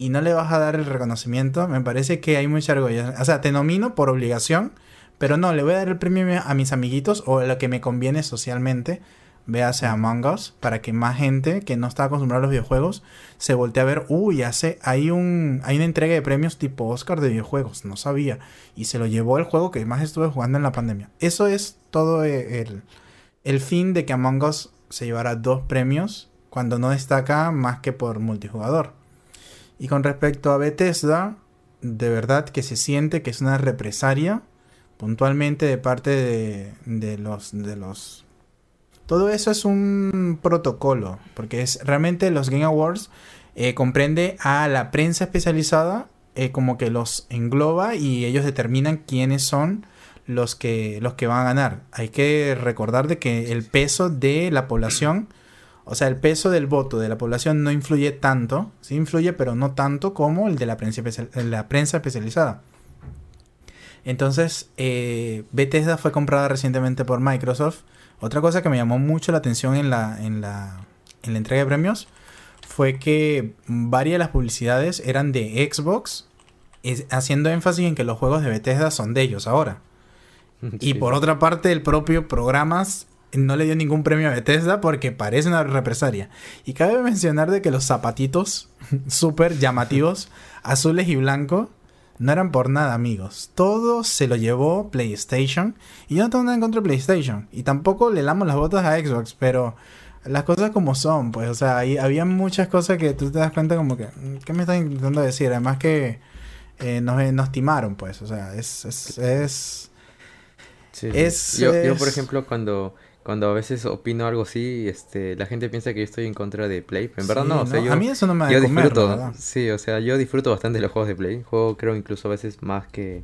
y no le vas a dar el reconocimiento, me parece que hay mucha argolla. O sea, te nomino por obligación, pero no, le voy a dar el premio a mis amiguitos o lo que me conviene socialmente. Véase Among Us para que más gente que no está acostumbrada a los videojuegos se voltee a ver, uy, hace, hay, un, hay una entrega de premios tipo Oscar de videojuegos, no sabía. Y se lo llevó el juego que más estuve jugando en la pandemia. Eso es todo el, el fin de que Among Us se llevara dos premios cuando no destaca más que por multijugador. Y con respecto a Bethesda, de verdad que se siente que es una represaria puntualmente de parte de, los de los todo eso es un protocolo porque es realmente los Game Awards eh, comprende a la prensa especializada eh, como que los engloba y ellos determinan quiénes son los que, los que van a ganar. Hay que recordar de que el peso de la población O sea, el peso del voto de la población no influye tanto, sí influye, pero no tanto como el de la prensa, la prensa especializada. Entonces, eh, Bethesda fue comprada recientemente por Microsoft. Otra cosa que me llamó mucho la atención en la, en la, en la entrega de premios fue que varias de las publicidades eran de Xbox, haciendo énfasis en que los juegos de Bethesda son de ellos ahora. *laughs* Y por otra parte, el propio programas no le dio ningún premio a Bethesda porque parece una represalia. Y cabe mencionar de que los zapatitos *laughs* súper llamativos, *laughs* azules y blancos, no eran por nada, amigos. Todo se lo llevó PlayStation. Y yo no tengo nada en contra de PlayStation. Y tampoco le damos las botas a Xbox, pero las cosas como son, pues. O sea, ahí había muchas cosas que tú te das cuenta como que, mm, ¿qué me estás intentando decir? Además que eh, nos, nos, timaron, pues. O sea, es... es, es, es yo, yo, por ejemplo, cuando cuando a veces opino algo así, este, la gente piensa que yo estoy en contra de Play. En verdad no, o sea, yo, a mí eso no me yo disfruto, sí, o sea, yo disfruto bastante de los juegos de Play. Juego creo incluso a veces más que,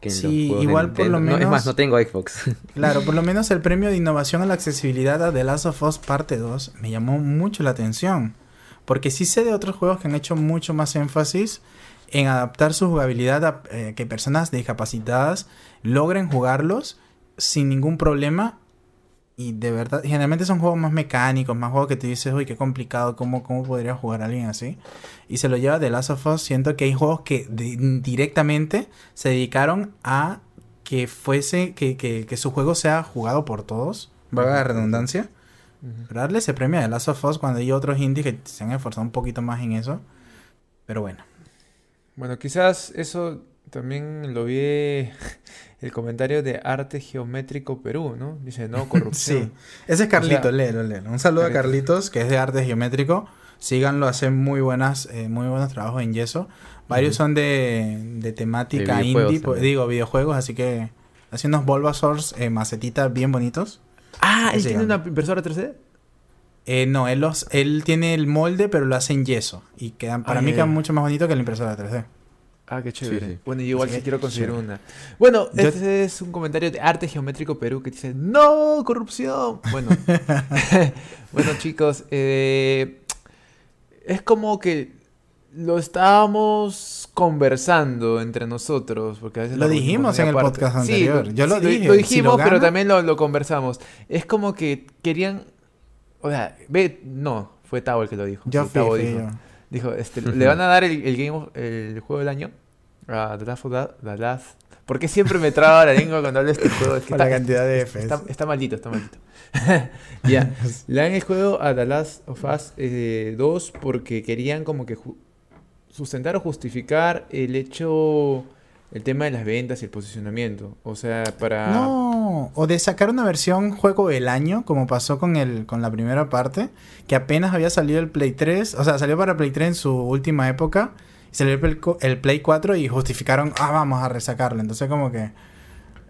que en sí, los juegos igual por lo menos. No, es más, no tengo Xbox. *laughs* Claro, por lo menos el premio de innovación a la accesibilidad a The Last of Us Parte 2 me llamó mucho la atención. Porque sí sé de otros juegos que han hecho mucho más énfasis en adaptar su jugabilidad a eh, que personas discapacitadas logren jugarlos sin ningún problema y de verdad, generalmente son juegos más mecánicos, más juegos que tú dices, uy, qué complicado, ¿cómo, cómo podría jugar alguien así? Y se lo lleva de Last of Us. Siento que hay juegos que directamente se dedicaron a que fuese, que, que, que, su juego sea jugado por todos, valga la redundancia. Pero darle ese premio a The Last of Us cuando hay otros indies que se han esforzado un poquito más en eso. Pero bueno. Bueno, quizás eso también lo vi *laughs* el comentario de Arte Geométrico Perú, ¿no? Dice, no, *laughs* corrupción. sí, ese es Carlitos, léelo, léelo. Un saludo a Carlitos, que es de Arte Geométrico. Síganlo, hace muy buenas, eh, muy buenos trabajos en yeso. Varios son de, de temática indie, pues, digo, videojuegos, así que hace unos Bulbasaurs eh, macetitas bien bonitos. Ah, ¿él tiene una impresora 3D? Eh, no, él, los, él tiene el molde, pero lo hace en yeso. Y quedan, para mí queda mucho más bonito que la impresora 3D. Ah, qué chévere. Bueno, yo igual sí, quiero conseguir una. Bueno, este es un comentario de Arte Geométrico Perú que dice, ¡No! ¡Corrupción! Bueno, *laughs* *laughs* bueno chicos, eh, es como que lo estábamos conversando entre nosotros, porque a veces lo dijimos en el podcast anterior. yo lo dije. Lo, dijimos, pero también lo, lo, conversamos. Es como que querían, o sea, ve, no, fue Tavo el que lo dijo. Yo Tavo dijo. Dijo, este, le van a dar el, el, game el juego del año a The Last of The Last. ¿Por qué siempre me traba la lengua cuando hablo de este juego? Es que está, la cantidad de Fs. Está, está, maldito, está maldito. *laughs* ya. *laughs* Le dan el juego a The Last of Us 2 eh, porque querían como que sustentar o justificar el hecho el tema de las ventas y el posicionamiento. O sea, para. No, o de sacar una versión juego del año, como pasó con el, con la primera parte, que apenas había salido el Play 3, o sea, salió para Play 3 en su última época, y salió el, Play 4 y justificaron, ah, vamos a resacarlo. Entonces, como que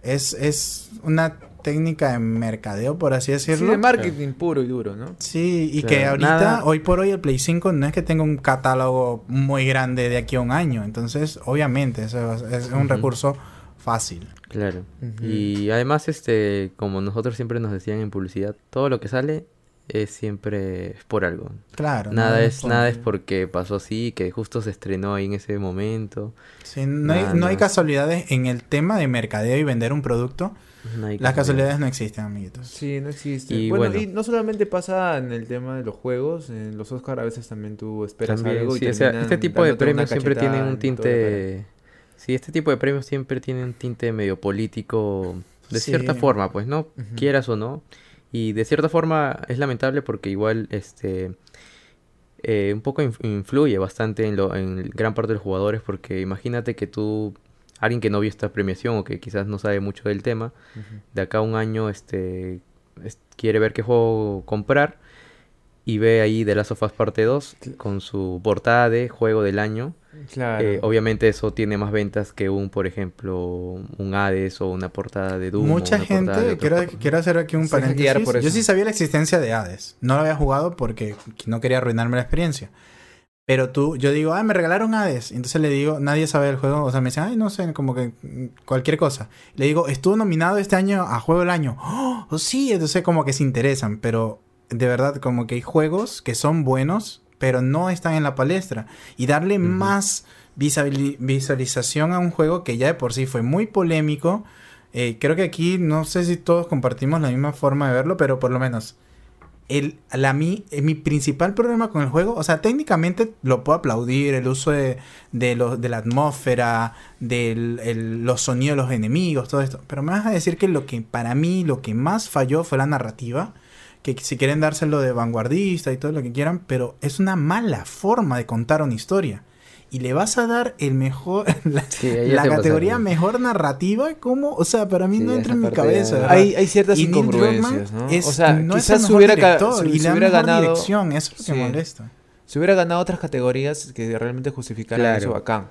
es, es una técnica de mercadeo, por así decirlo. Sí, de marketing puro y duro, ¿no? Sí, y que ahorita, hoy por hoy, el Play 5 no es que tenga un catálogo muy grande de aquí a un año. Entonces, obviamente, eso es un recurso fácil. Claro. Y además, este, como nosotros siempre nos decían en publicidad, todo lo que sale es siempre por algo. Claro. Nada es, nada es porque pasó así, que justo se estrenó ahí en ese momento. Sí, no, hay, no hay casualidades en el tema de mercadeo y vender un producto las casualidades no existen, amiguitos. Sí, no existen. Y bueno, y no solamente pasa en el tema de los juegos, en los Oscar a veces también tú esperas algo y este tipo de premios siempre tienen un tinte Sí, este tipo de premios siempre tienen un tinte medio político de cierta forma, pues, ¿no? Quieras o no. Y de cierta forma es lamentable porque igual este eh, un poco influye bastante en, lo, en gran parte de los jugadores porque imagínate que tú alguien que no vio esta premiación o que quizás no sabe mucho del tema, de acá a un año este, quiere ver qué juego comprar y ve ahí The Last of Us Parte 2 con su portada de juego del año. Eh, obviamente eso tiene más ventas que un, por ejemplo, un Hades o una portada de Doom. Mucha gente, quiero, quiero, hacer aquí un paréntesis. Yo sí sabía la existencia de Hades. No lo había jugado porque no quería arruinarme la experiencia. Pero tú, yo digo, ah, me regalaron Hades. Entonces le digo, nadie sabe del juego. O sea, me dicen, ay, no sé, como que cualquier cosa. Le digo, estuvo nominado este año a Juego del Año. *gasps* Oh, sí, entonces como que se interesan. Pero de verdad, como que hay juegos que son buenos, pero no están en la palestra. Y darle más visualización a un juego que ya de por sí fue muy polémico. Eh, creo que aquí no sé si todos compartimos la misma forma de verlo, pero por lo menos el, la, mi, eh, mi principal problema con el juego, o sea, técnicamente lo puedo aplaudir, el uso de, de, de la atmósfera, de los sonidos de los enemigos, todo esto. Pero me vas a decir que lo que para mí lo que más falló fue la narrativa. Que si quieren dárselo de vanguardista y todo lo que quieran, pero es una mala forma de contar una historia y le vas a dar el mejor *laughs* la, categoría mejor narrativa como o sea para mí no entra en mi cabeza. hay, hay, ciertas incongruencias ¿no? o sea quizás se hubiera, director, y hubiera ganado dirección eso es lo que molesta. Si hubiera ganado otras categorías que realmente justificaran eso bacán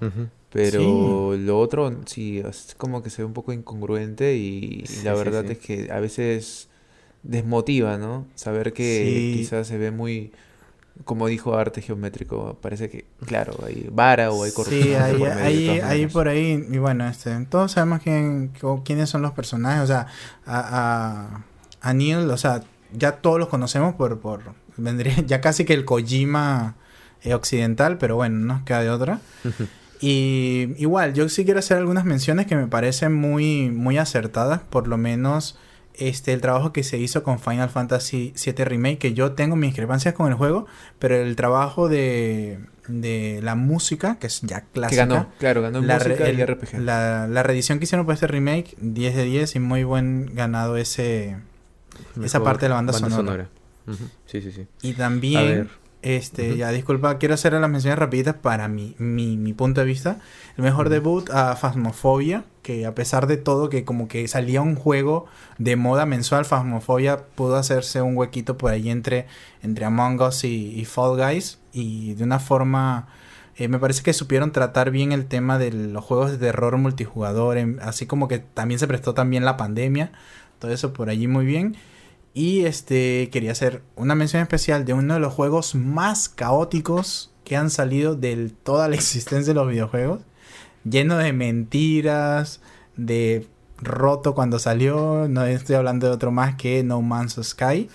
pero lo otro sí es como que se ve un poco incongruente y, la verdad es que a veces desmotiva no saber que quizás se ve muy como dijo arte geométrico, parece que, claro, hay vara o hay corrupción. Sí, hay, *laughs* hay, por ahí, y bueno, este, todos sabemos quién, quiénes son los personajes, o sea, a, a, Neil, o sea, ya todos los conocemos por, por, vendría *laughs* ya casi que el Kojima eh, occidental, pero bueno, no nos queda de otra. y igual, yo sí quiero hacer algunas menciones que me parecen muy, muy acertadas, por lo menos este, el trabajo que se hizo con Final Fantasy VII Remake, que yo tengo mis discrepancias con el juego, pero el trabajo de, de la música, que es ya clásica. ganó, claro, ganó la música y RPG. La, la, reedición que hicieron para este remake, 10 de 10 y muy buen ganado ese esa parte de la banda, sonora. Sí, sí, sí. Y también este, ya disculpa, quiero hacer las menciones rapiditas para mi, mi, mi punto de vista. El mejor debut a Phasmophobia, que a pesar de todo, que como que salía un juego de moda mensual, Phasmophobia pudo hacerse un huequito por ahí entre, entre Among Us y, Fall Guys. Y de una forma, eh, me parece que supieron tratar bien el tema de los juegos de terror multijugador, así como que también se prestó también la pandemia. Todo eso por allí muy bien. Y este quería hacer una mención especial de uno de los juegos más caóticos que han salido de toda la *laughs* existencia de los videojuegos. Lleno de mentiras, de roto cuando salió. No estoy hablando de otro más que No Man's Sky.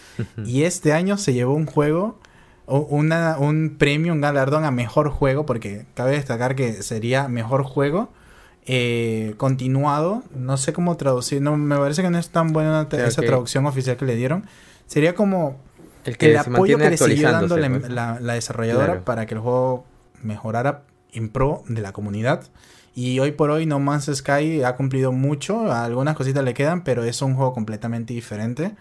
y este año se llevó un juego, una, un premio, un galardón a mejor juego, porque cabe destacar que sería mejor juego eh, continuado. No sé cómo traducir, no me parece que no es tan buena esa traducción oficial que le dieron. Sería como el, que apoyo que le siguió dando pues. la, desarrolladora para que el juego mejorara en pro de la comunidad. Y hoy por hoy No Man's Sky ha cumplido mucho, algunas cositas le quedan, pero es un juego completamente diferente.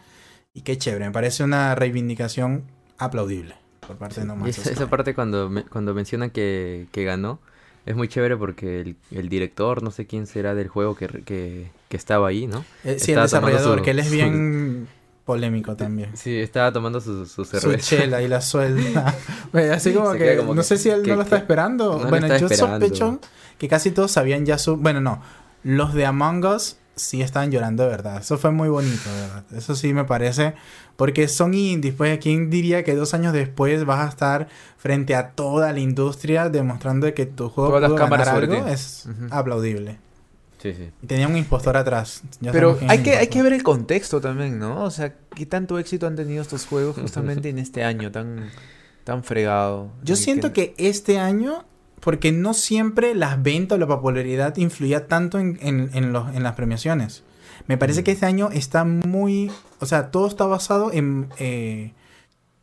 Y qué chévere, me parece una reivindicación aplaudible por parte de No Man's Sky. Esa parte cuando, cuando menciona que, que ganó, es muy chévere porque el, director, no sé quién será del juego que, que, estaba ahí, ¿no? Eh, sí, el desarrollador, que él es bien *laughs* polémico también. Sí, estaba tomando su, su cerveza. Su chela y la suelta. *laughs* Así como que, no sé si él no lo está esperando. bueno, yo sospecho que casi todos sabían ya su... Bueno, no. Los de Among Us sí estaban llorando de verdad. Eso fue muy bonito, de verdad. Eso sí me parece. Porque son indies. Pues, ¿quién diría que dos años después vas a estar frente a toda la industria demostrando que tu juego Todas las cámaras algo? Es aplaudible. Sí, sí. tenía un impostor atrás. Pero hay que, hay que ver el contexto también, ¿no? O sea, ¿qué tanto éxito han tenido estos juegos justamente en este año tan, tan fregado? Yo siento que este año porque no siempre las ventas o la popularidad influía tanto en, en, las premiaciones. Me parece que mm. este año está muy... O sea, todo está basado en... Eh,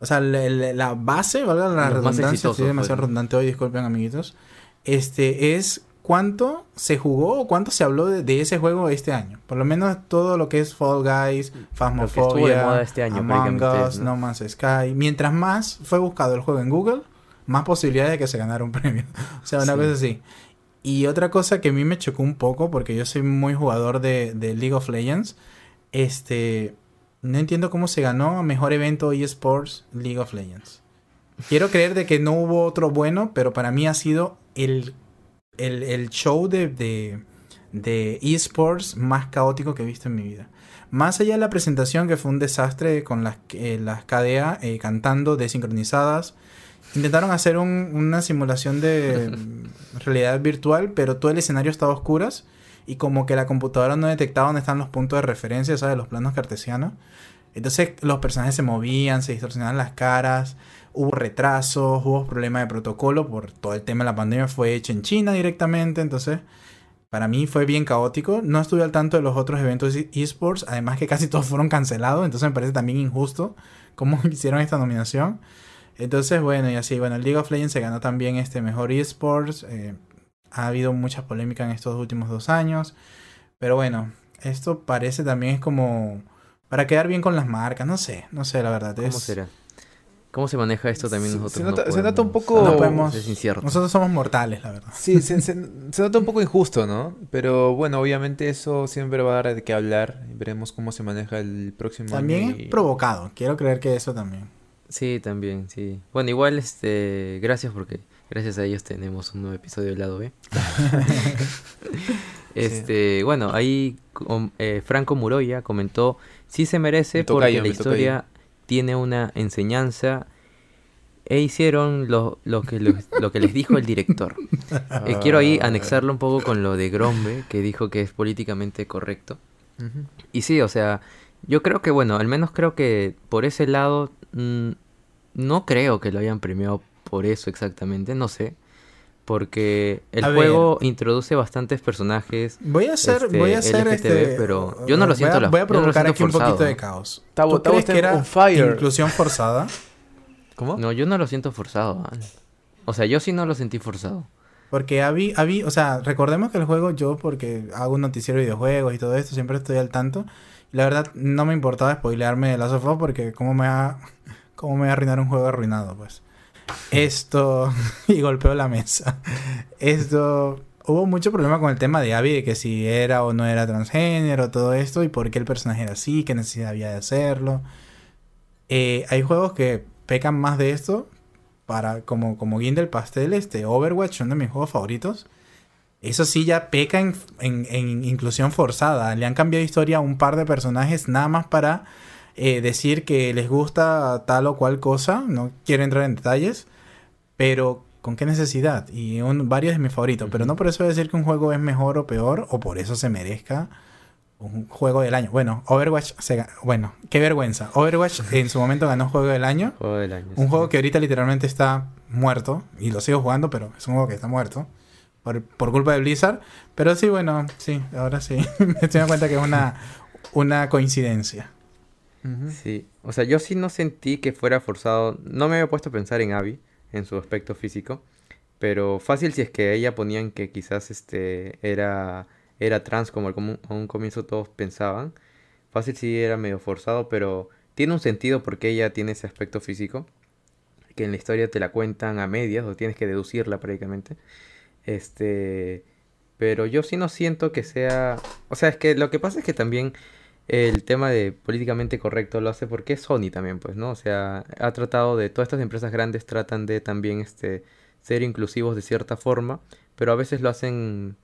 o sea, la, base, ¿vale? La redundancia, estoy demasiado pues. redundante hoy, disculpen amiguitos. Este es cuánto se jugó o cuánto se habló de, ese juego este año. Por lo menos todo lo que es Fall Guys, Phasmophobia, este Among Us, ¿no? Man's Sky. Mientras más fue buscado el juego en Google, más posibilidades de que se ganara un premio. *laughs* o sea, una cosa así. Y otra cosa que a mí me chocó un poco, porque yo soy muy jugador de, League of Legends, este, no entiendo cómo se ganó mejor evento eSports League of Legends. Quiero creer de que no hubo otro bueno, pero para mí ha sido el, el, show de, de, eSports más caótico que he visto en mi vida. Más allá de la presentación, que fue un desastre con las, eh, las KDA eh, cantando desincronizadas, Intentaron hacer una simulación de *laughs* realidad virtual, pero todo el escenario estaba a oscuras y como que la computadora no detectaba dónde están los puntos de referencia, ¿sabes? Los planos cartesianos. Entonces los personajes se movían, se distorsionaban las caras, hubo retrasos, hubo problemas de protocolo por todo el tema de la pandemia, fue hecho en China directamente, entonces para mí fue bien caótico. No estuve al tanto de los otros eventos e- esports, además que casi todos fueron cancelados, entonces me parece también injusto cómo *laughs* hicieron esta nominación. Entonces, bueno, y así, bueno, el League of Legends se ganó también este mejor esports. eh, ha habido muchas polémicas en estos últimos dos años. Pero bueno, esto parece también es como para quedar bien con las marcas. No sé, no sé, la verdad. ¿Cómo es- será? ¿Cómo se maneja esto también Se- nosotros? se no nota- se nota un poco- No podemos- Es incierto. Nosotros somos mortales, la verdad. Sí, se, se- se nota un poco injusto, ¿no? Pero bueno, obviamente eso siempre va a dar de qué hablar. Veremos cómo se maneja el próximo También año. es y- provocado. Quiero creer que eso también. Sí, también, sí. Bueno, igual, este, gracias porque gracias a ellos tenemos un nuevo episodio del lado B. *laughs* *laughs* Este, bueno, ahí eh, Franco Muroya comentó, sí se merece porque la historia tiene una enseñanza e hicieron lo, lo que, lo, lo que les dijo el director. *laughs* Eh, quiero ahí Ah. anexarlo un poco con lo de Grombe, que dijo que es políticamente correcto. Y sí, o sea, yo creo que, bueno, al menos creo que por ese lado, mm, no creo que lo hayan premiado por eso exactamente, no sé. Porque el A ver. juego introduce bastantes personajes. Voy a hacer, Este, voy a hacer LGTB, este. pero yo no lo voy a- siento Voy a no lo provocar aquí un poquito de caos. ¿Tú Tavo crees que era fire. inclusión forzada? ¿Cómo? No, yo no lo siento forzado. ah. O sea, yo sí no lo sentí forzado. Porque habí, habí, o sea, recordemos que el juego yo, porque hago un noticiero de videojuegos y todo esto, siempre estoy al tanto. La verdad, no me importaba spoilearme de Last of Us porque cómo me va, cómo me va a arruinar un juego arruinado, pues. Esto, *laughs* y golpeo la mesa. Esto, hubo mucho problema con el tema de Abby, de que si era o no era transgénero, todo esto, y por qué el personaje era así, qué necesidad había de hacerlo. Eh, hay juegos que pecan más de esto, para como, como guinda el pastel, este Overwatch, uno de mis juegos favoritos. Eso sí ya peca en- en inclusión forzada. Le han cambiado historia a un par de personajes nada más para eh, decir que les gusta tal o cual cosa. No quiero entrar en detalles. Pero ¿con qué necesidad? Y un, varios de mis favoritos. Pero no por eso decir que un juego es mejor o peor. O por eso se merezca un juego del año. Bueno, Overwatch se Bueno, qué vergüenza. Overwatch *laughs* en su momento ganó juego del año. Juego del año. Un sí. juego que ahorita literalmente está muerto. Y lo sigo jugando, pero es un juego que está muerto. Por, por culpa de Blizzard. Pero sí, bueno, sí, ahora sí. *laughs* Me estoy dando cuenta que es una, una coincidencia. Sí, o sea, yo sí no sentí que fuera forzado. No me había puesto a pensar en Abby, en su aspecto físico. Pero fácil si es que ella ponían que quizás este era, era trans como al comu- a un comienzo todos pensaban. Fácil sí era medio forzado, pero tiene un sentido porque ella tiene ese aspecto físico. Que en la historia te la cuentan a medias o tienes que deducirla prácticamente. Este, pero yo sí no siento que sea, o sea, es que lo que pasa es que también el tema de políticamente correcto lo hace porque es Sony también, pues, ¿no? O sea, ha tratado de, todas estas empresas grandes tratan de también, este, ser inclusivos de cierta forma, pero a veces lo hacen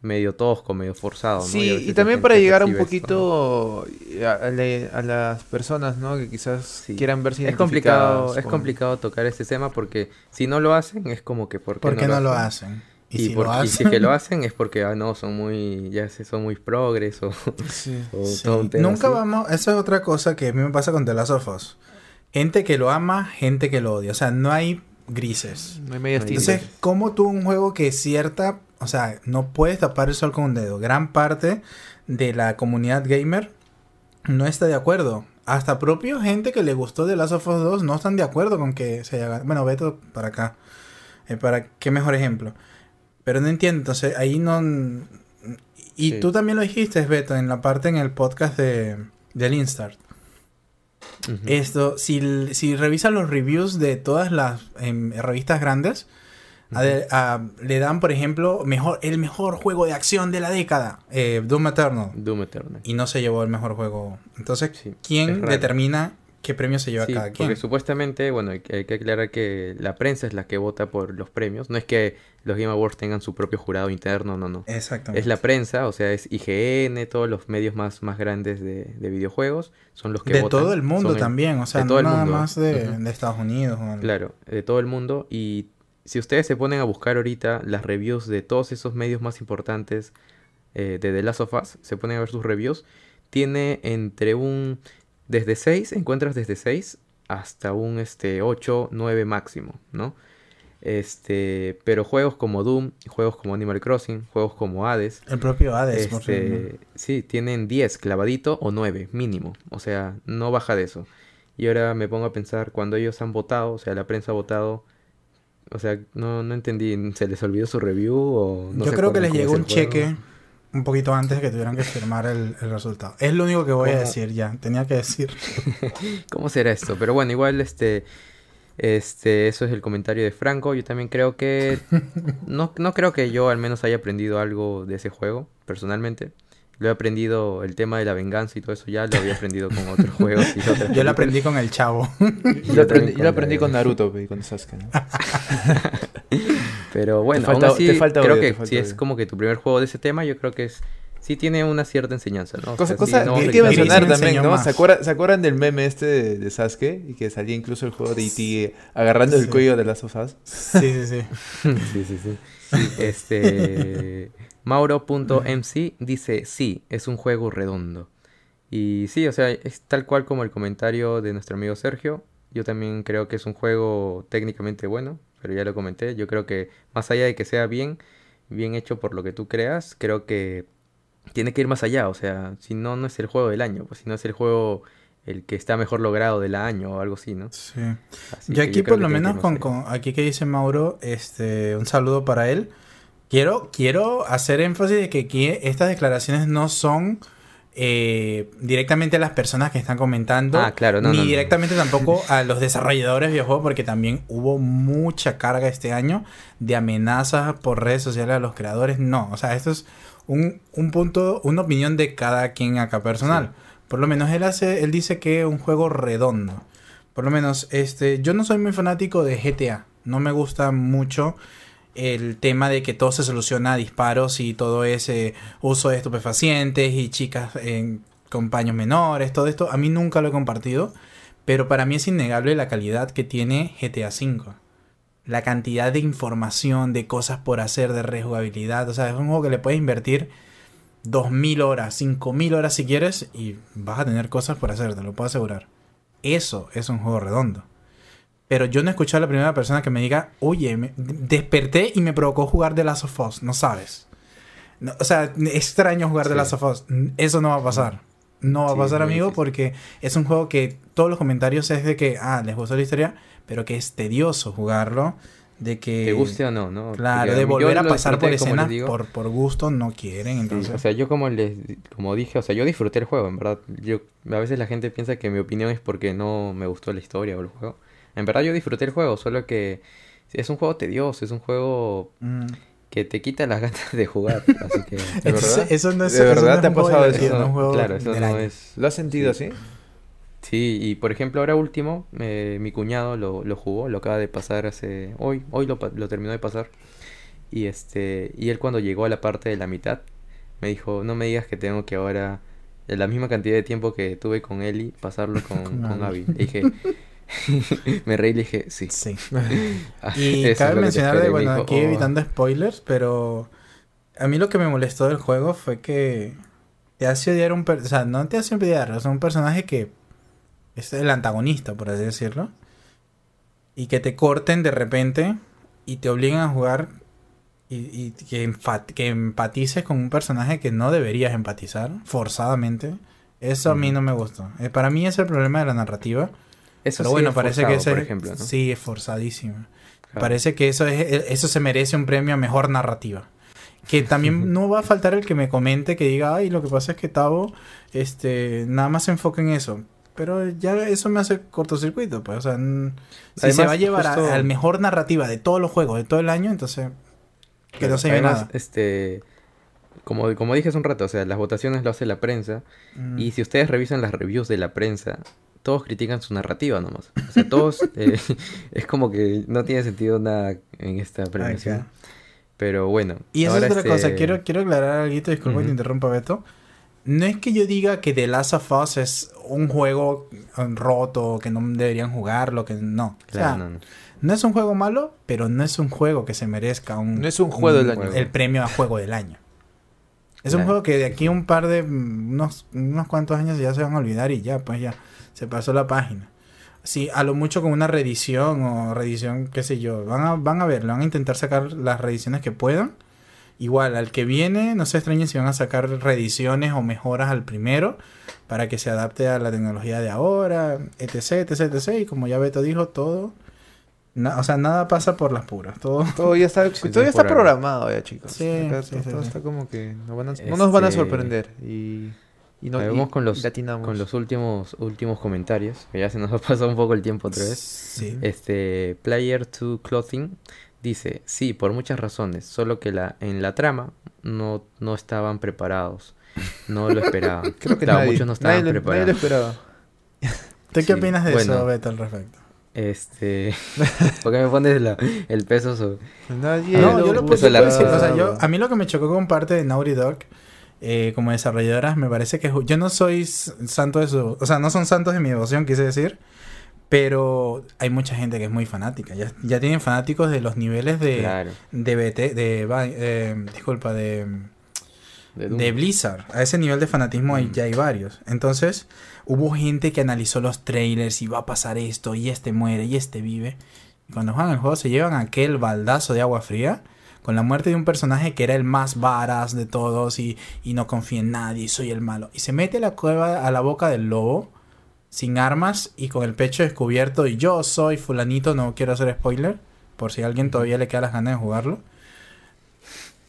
medio tosco, medio forzado, ¿no? Sí, y, también para llegar un percibe esto, ¿no? poquito a, a le- a las personas, ¿no? Que quizás Sí. quieran verse Es complicado, es complicado tocar este tema porque si no lo hacen es como que ¿por qué, ¿Por qué no lo hacen? Y, Y, si por- lo y hacen. si es que lo hacen es porque ah, no son muy ya sé, son muy progres o, *laughs* Sí. o Sí, todo un tema Nunca así. vamos. Eso es otra cosa que a mí me pasa con The Last of Us. Gente que lo ama, gente que lo odia. O sea, no hay grises. No hay medias. Entonces, ¿cómo tú un juego que cierta, o sea, no puedes tapar el sol con un dedo? Gran parte de la comunidad gamer no está de acuerdo. Hasta propio gente que le gustó The Last of Us 2 no están de acuerdo con que se haga. Bueno, Beto para acá. Eh, para qué mejor ejemplo. Pero no entiendo, entonces ahí no. Y Sí. tú también lo dijiste, Beto, en la parte en el podcast de del Instart. Esto, si, si revisan los reviews de todas las em, revistas grandes, a- le dan, por ejemplo, mejor, el mejor juego de acción de la década, eh, Doom Eternal, Doom Eternal. y no se llevó el mejor juego. Entonces, Sí, ¿quién determina qué premio se lleva Sí, cada quien? porque supuestamente, bueno, hay que, hay que aclarar que la prensa es la que vota por los premios. No es que los Game Awards tengan su propio jurado interno, no, no. Exactamente. Es la prensa, o sea, es IGN, todos los medios más, más grandes de, de videojuegos son los que de votan. todo el mundo también, o sea, de no nada mundo, más de, de Estados Unidos. o- Claro, de todo el mundo. Y si ustedes se ponen a buscar ahorita las reviews de todos esos medios más importantes eh, de The Last of Us, se ponen a ver sus reviews, tiene entre un desde 6, encuentras desde 6 hasta un este, 8, 9 máximo, ¿no? Este, pero juegos como Doom, juegos como Animal Crossing, juegos como Hades, El propio Hades, por este, sí, tienen 10 clavadito o 9 mínimo, o sea, no baja de eso. Y ahora me pongo a pensar, cuando ellos han votado, o sea, la prensa ha votado, o sea, no, no entendí, ¿se les olvidó su review o no Yo creo que les llegó un juego? Un poquito antes de que tuvieran que firmar el, el resultado. Es lo único que voy a decir ya. Tenía que decir. *laughs* ¿Cómo será esto? Pero bueno, igual este, este, eso es el comentario de Franco. Yo también creo que, *laughs* no, no creo que yo al menos haya aprendido algo de ese juego, personalmente. Lo he aprendido, el tema de la venganza y todo eso ya lo había aprendido con otros *laughs* juegos y otras Yo lo aprendí con el chavo. *laughs* Yo, lo aprendí, también yo lo aprendí con Naruto y con Sasuke. ¿no? *laughs* Pero bueno, falta- aún así, te falta creo odio, te que falta si es como que tu primer juego de ese tema, yo creo que es, sí tiene una cierta enseñanza, ¿no? O Cosa, sí, cosa no que hay a que mencionar también, ¿no? más. ¿Se acuerdan, ¿Se acuerdan del meme este de, de Sasuke? Y que salía incluso el juego de E.T. agarrando el cuello de las sofás. Sí, sí, sí. Sí, sí, sí. Este. Mauro.mc dice: Sí, es un juego redondo. Y sí, o sea, es tal cual como el comentario de nuestro amigo Sergio. Yo también creo que es un juego técnicamente bueno, pero ya lo comenté. Yo creo que más allá de que sea bien, bien hecho por lo que tú creas, creo que tiene que ir más allá. O sea, si no, no es el juego del año, pues si no es el juego el que está mejor logrado del año o algo así, ¿no? Sí. Así que aquí por lo menos con, con- aquí que dice Mauro, este, un saludo para él. Quiero, quiero hacer énfasis de que aquí estas declaraciones no son eh, directamente a las personas que están comentando, Ah, claro, no, ni no, no. directamente tampoco *laughs* a los desarrolladores de videojuegos, porque también hubo mucha carga este año de amenazas por redes sociales a los creadores. No, o sea, esto es un, un punto, una opinión de cada quien acá personal. Por lo menos él hace, él dice que es un juego redondo. Por lo menos, este, yo no soy muy fanático de GTA. No me gusta mucho el tema de que todo se soluciona a disparos y todo ese uso de estupefacientes y chicas en con paños menores, todo esto. A mí nunca lo he compartido, pero para mí es innegable la calidad que tiene GTA V. La cantidad de información, de cosas por hacer, de rejugabilidad. O sea, es un juego que le puedes invertir 2.000 horas, 5.000 horas si quieres y vas a tener cosas por hacer, te lo puedo asegurar. Eso es un juego redondo. Pero yo no he escuchado a la primera persona que me diga, oye, me desperté y me provocó jugar The Last of Us. No sabes. No, o sea, extraño jugar The Sí. Last of Us. Eso no va a pasar. No va a pasar, amigo, difícil. porque es un juego que todos los comentarios es de que, ah, les gustó la historia, pero que es tedioso jugarlo. De que. Te guste o no, ¿no? Claro, Porque de volver a pasar por escenas digo. por, por gusto no quieren. Sí, Entonces, o sea, yo como les como dije, o sea, yo disfruté el juego, en verdad. Yo a veces la gente piensa que mi opinión es porque no me gustó la historia o el juego. En verdad yo disfruté el juego, solo que es un juego tedioso, es un juego mm. que te quita las *laughs* ganas de jugar, así que *laughs* Entonces, verdad? eso no es, ¿De eso verdad no te ha pasado eso? no es un juego claro, eso no es ¿Lo has sentido Sí. así? Sí, y por ejemplo, ahora último, eh, mi cuñado lo, lo jugó, lo acaba de pasar hace... Hoy, hoy lo, terminó de pasar. Y este y él cuando llegó a la parte de la mitad, me dijo, no me digas que tengo que ahora, en la misma cantidad de tiempo que tuve con Eli, pasarlo *laughs* con, Con. Abby. Le dije, *laughs* me reí y dije, sí. Sí. *laughs* Ah, Y eso cabe mencionar, espera". de, bueno, dijo, aquí "Oh". evitando spoilers, pero a mí lo que me molestó del juego fue que te hace odiar un... per- O sea, no te hace odiar, o sea, un personaje que es el antagonista, por así decirlo. Y que te corten de repente y te obligan a jugar y, y que, que empatices con un personaje que no deberías empatizar, forzadamente. Eso a mí no me gustó. Eh, para mí es el problema de la narrativa. Eso Pero sí bueno, es parece forzado, que ese, por ejemplo, ¿no? sí es forzadísimo. Claro. Parece que eso es e, eso se merece un premio a mejor narrativa. Que también *laughs* no va a faltar el que me comente que diga, ay, lo que pasa es que Tavo este nada más se enfoca en eso. Pero ya eso me hace cortocircuito, pues, o sea, n- si se Además, va a llevar a- justo- al mejor narrativa de todos los juegos de todo el año, entonces que no se Además, nada. este, como, como dije hace un rato, o sea, las votaciones lo hace la prensa. Mm. Y si ustedes revisan las reviews de la prensa, todos critican su narrativa nomás. O sea, todos *laughs* eh, es como que no tiene sentido nada en esta premiación. Pero bueno. Y eso ahora es otra cosa, quiero, quiero aclarar algo, disculpa que te interrumpa Beto. No es que yo diga que The Last of Us es un juego eh, roto, que no deberían jugarlo, que no. O Claro, sea, no, no. no es un juego malo, pero no es un juego que se merezca un, No es un juego del un- año. el premio a juego del año. Es un juego que de aquí a un par de mm, unos, unos cuantos años ya se van a olvidar y ya, pues ya, se pasó la página. Sí, a lo mucho con una reedición o reedición, qué sé yo. Van a, van a ver, van a intentar sacar las reediciones que puedan. Igual, al que viene, no se extrañen si van a sacar reediciones o mejoras al primero para que se adapte a la tecnología de ahora, etc, etc, etc. Y como ya Beto dijo, todo... na- o sea, nada pasa por las puras. Todo... *laughs* Todo ya está, *laughs* Sí, todo ya está programado ya, chicos. Sí, Acá sí, todo, sí, todo sí. está como que no, van a- no nos van a Este, sorprender. Y, y no vamos con los, con los últimos, últimos comentarios. que Ya se nos *laughs* ha pasado un poco el tiempo otra vez. Sí. Este, Player 2 Clothing dice, sí, por muchas razones, solo que la, en la trama no, no estaban preparados. No lo esperaban. Creo que Claro, nadie, muchos no nadie estaban nadie preparados. lo esperaba. ¿Tú qué opinas de eso. Beto, al respecto? Este, *laughs* ¿por qué me pones la- el peso sobre... No, yo lo puedo la- decir. O sea, yo, a mí lo que me chocó con parte de Naughty Dog, eh, como desarrolladoras, me parece que yo no soy santo de su. O sea, no son santos de mi devoción, quise decir. Pero hay mucha gente que es muy fanática. Ya, ya tienen fanáticos de los niveles de, Claro, de BT, de, eh, disculpa, de, de Blizzard. A ese nivel de fanatismo Mm. ya hay varios. Entonces, hubo gente que analizó los trailers y va a pasar esto, y este muere, y este vive. Y cuando juegan el juego se llevan aquel baldazo de agua fría con la muerte de un personaje que era el más varas de todos y, y no confía en nadie, y soy el malo. Y se mete la cueva a la boca del lobo, sin armas y con el pecho descubierto, y yo soy fulanito, no quiero hacer spoiler, por si a alguien todavía le queda las ganas de jugarlo.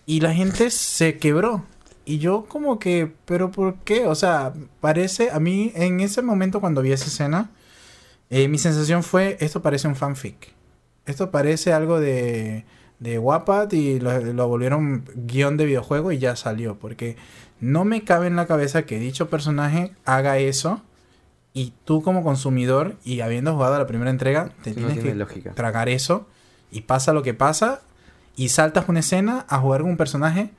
Y la gente se quebró. Y yo como que, pero ¿por qué? O sea, parece, a mí en ese momento cuando vi esa escena, eh, mi sensación fue, esto parece un fanfic. Esto parece algo de, de Wattpad y lo, lo volvieron guion de videojuego y ya salió. Porque no me cabe en la cabeza que dicho personaje haga eso y tú como consumidor y habiendo jugado la primera entrega, te Sí, tienes tiene que lógica. tragar eso y pasa lo que pasa y saltas una escena a jugar con un personaje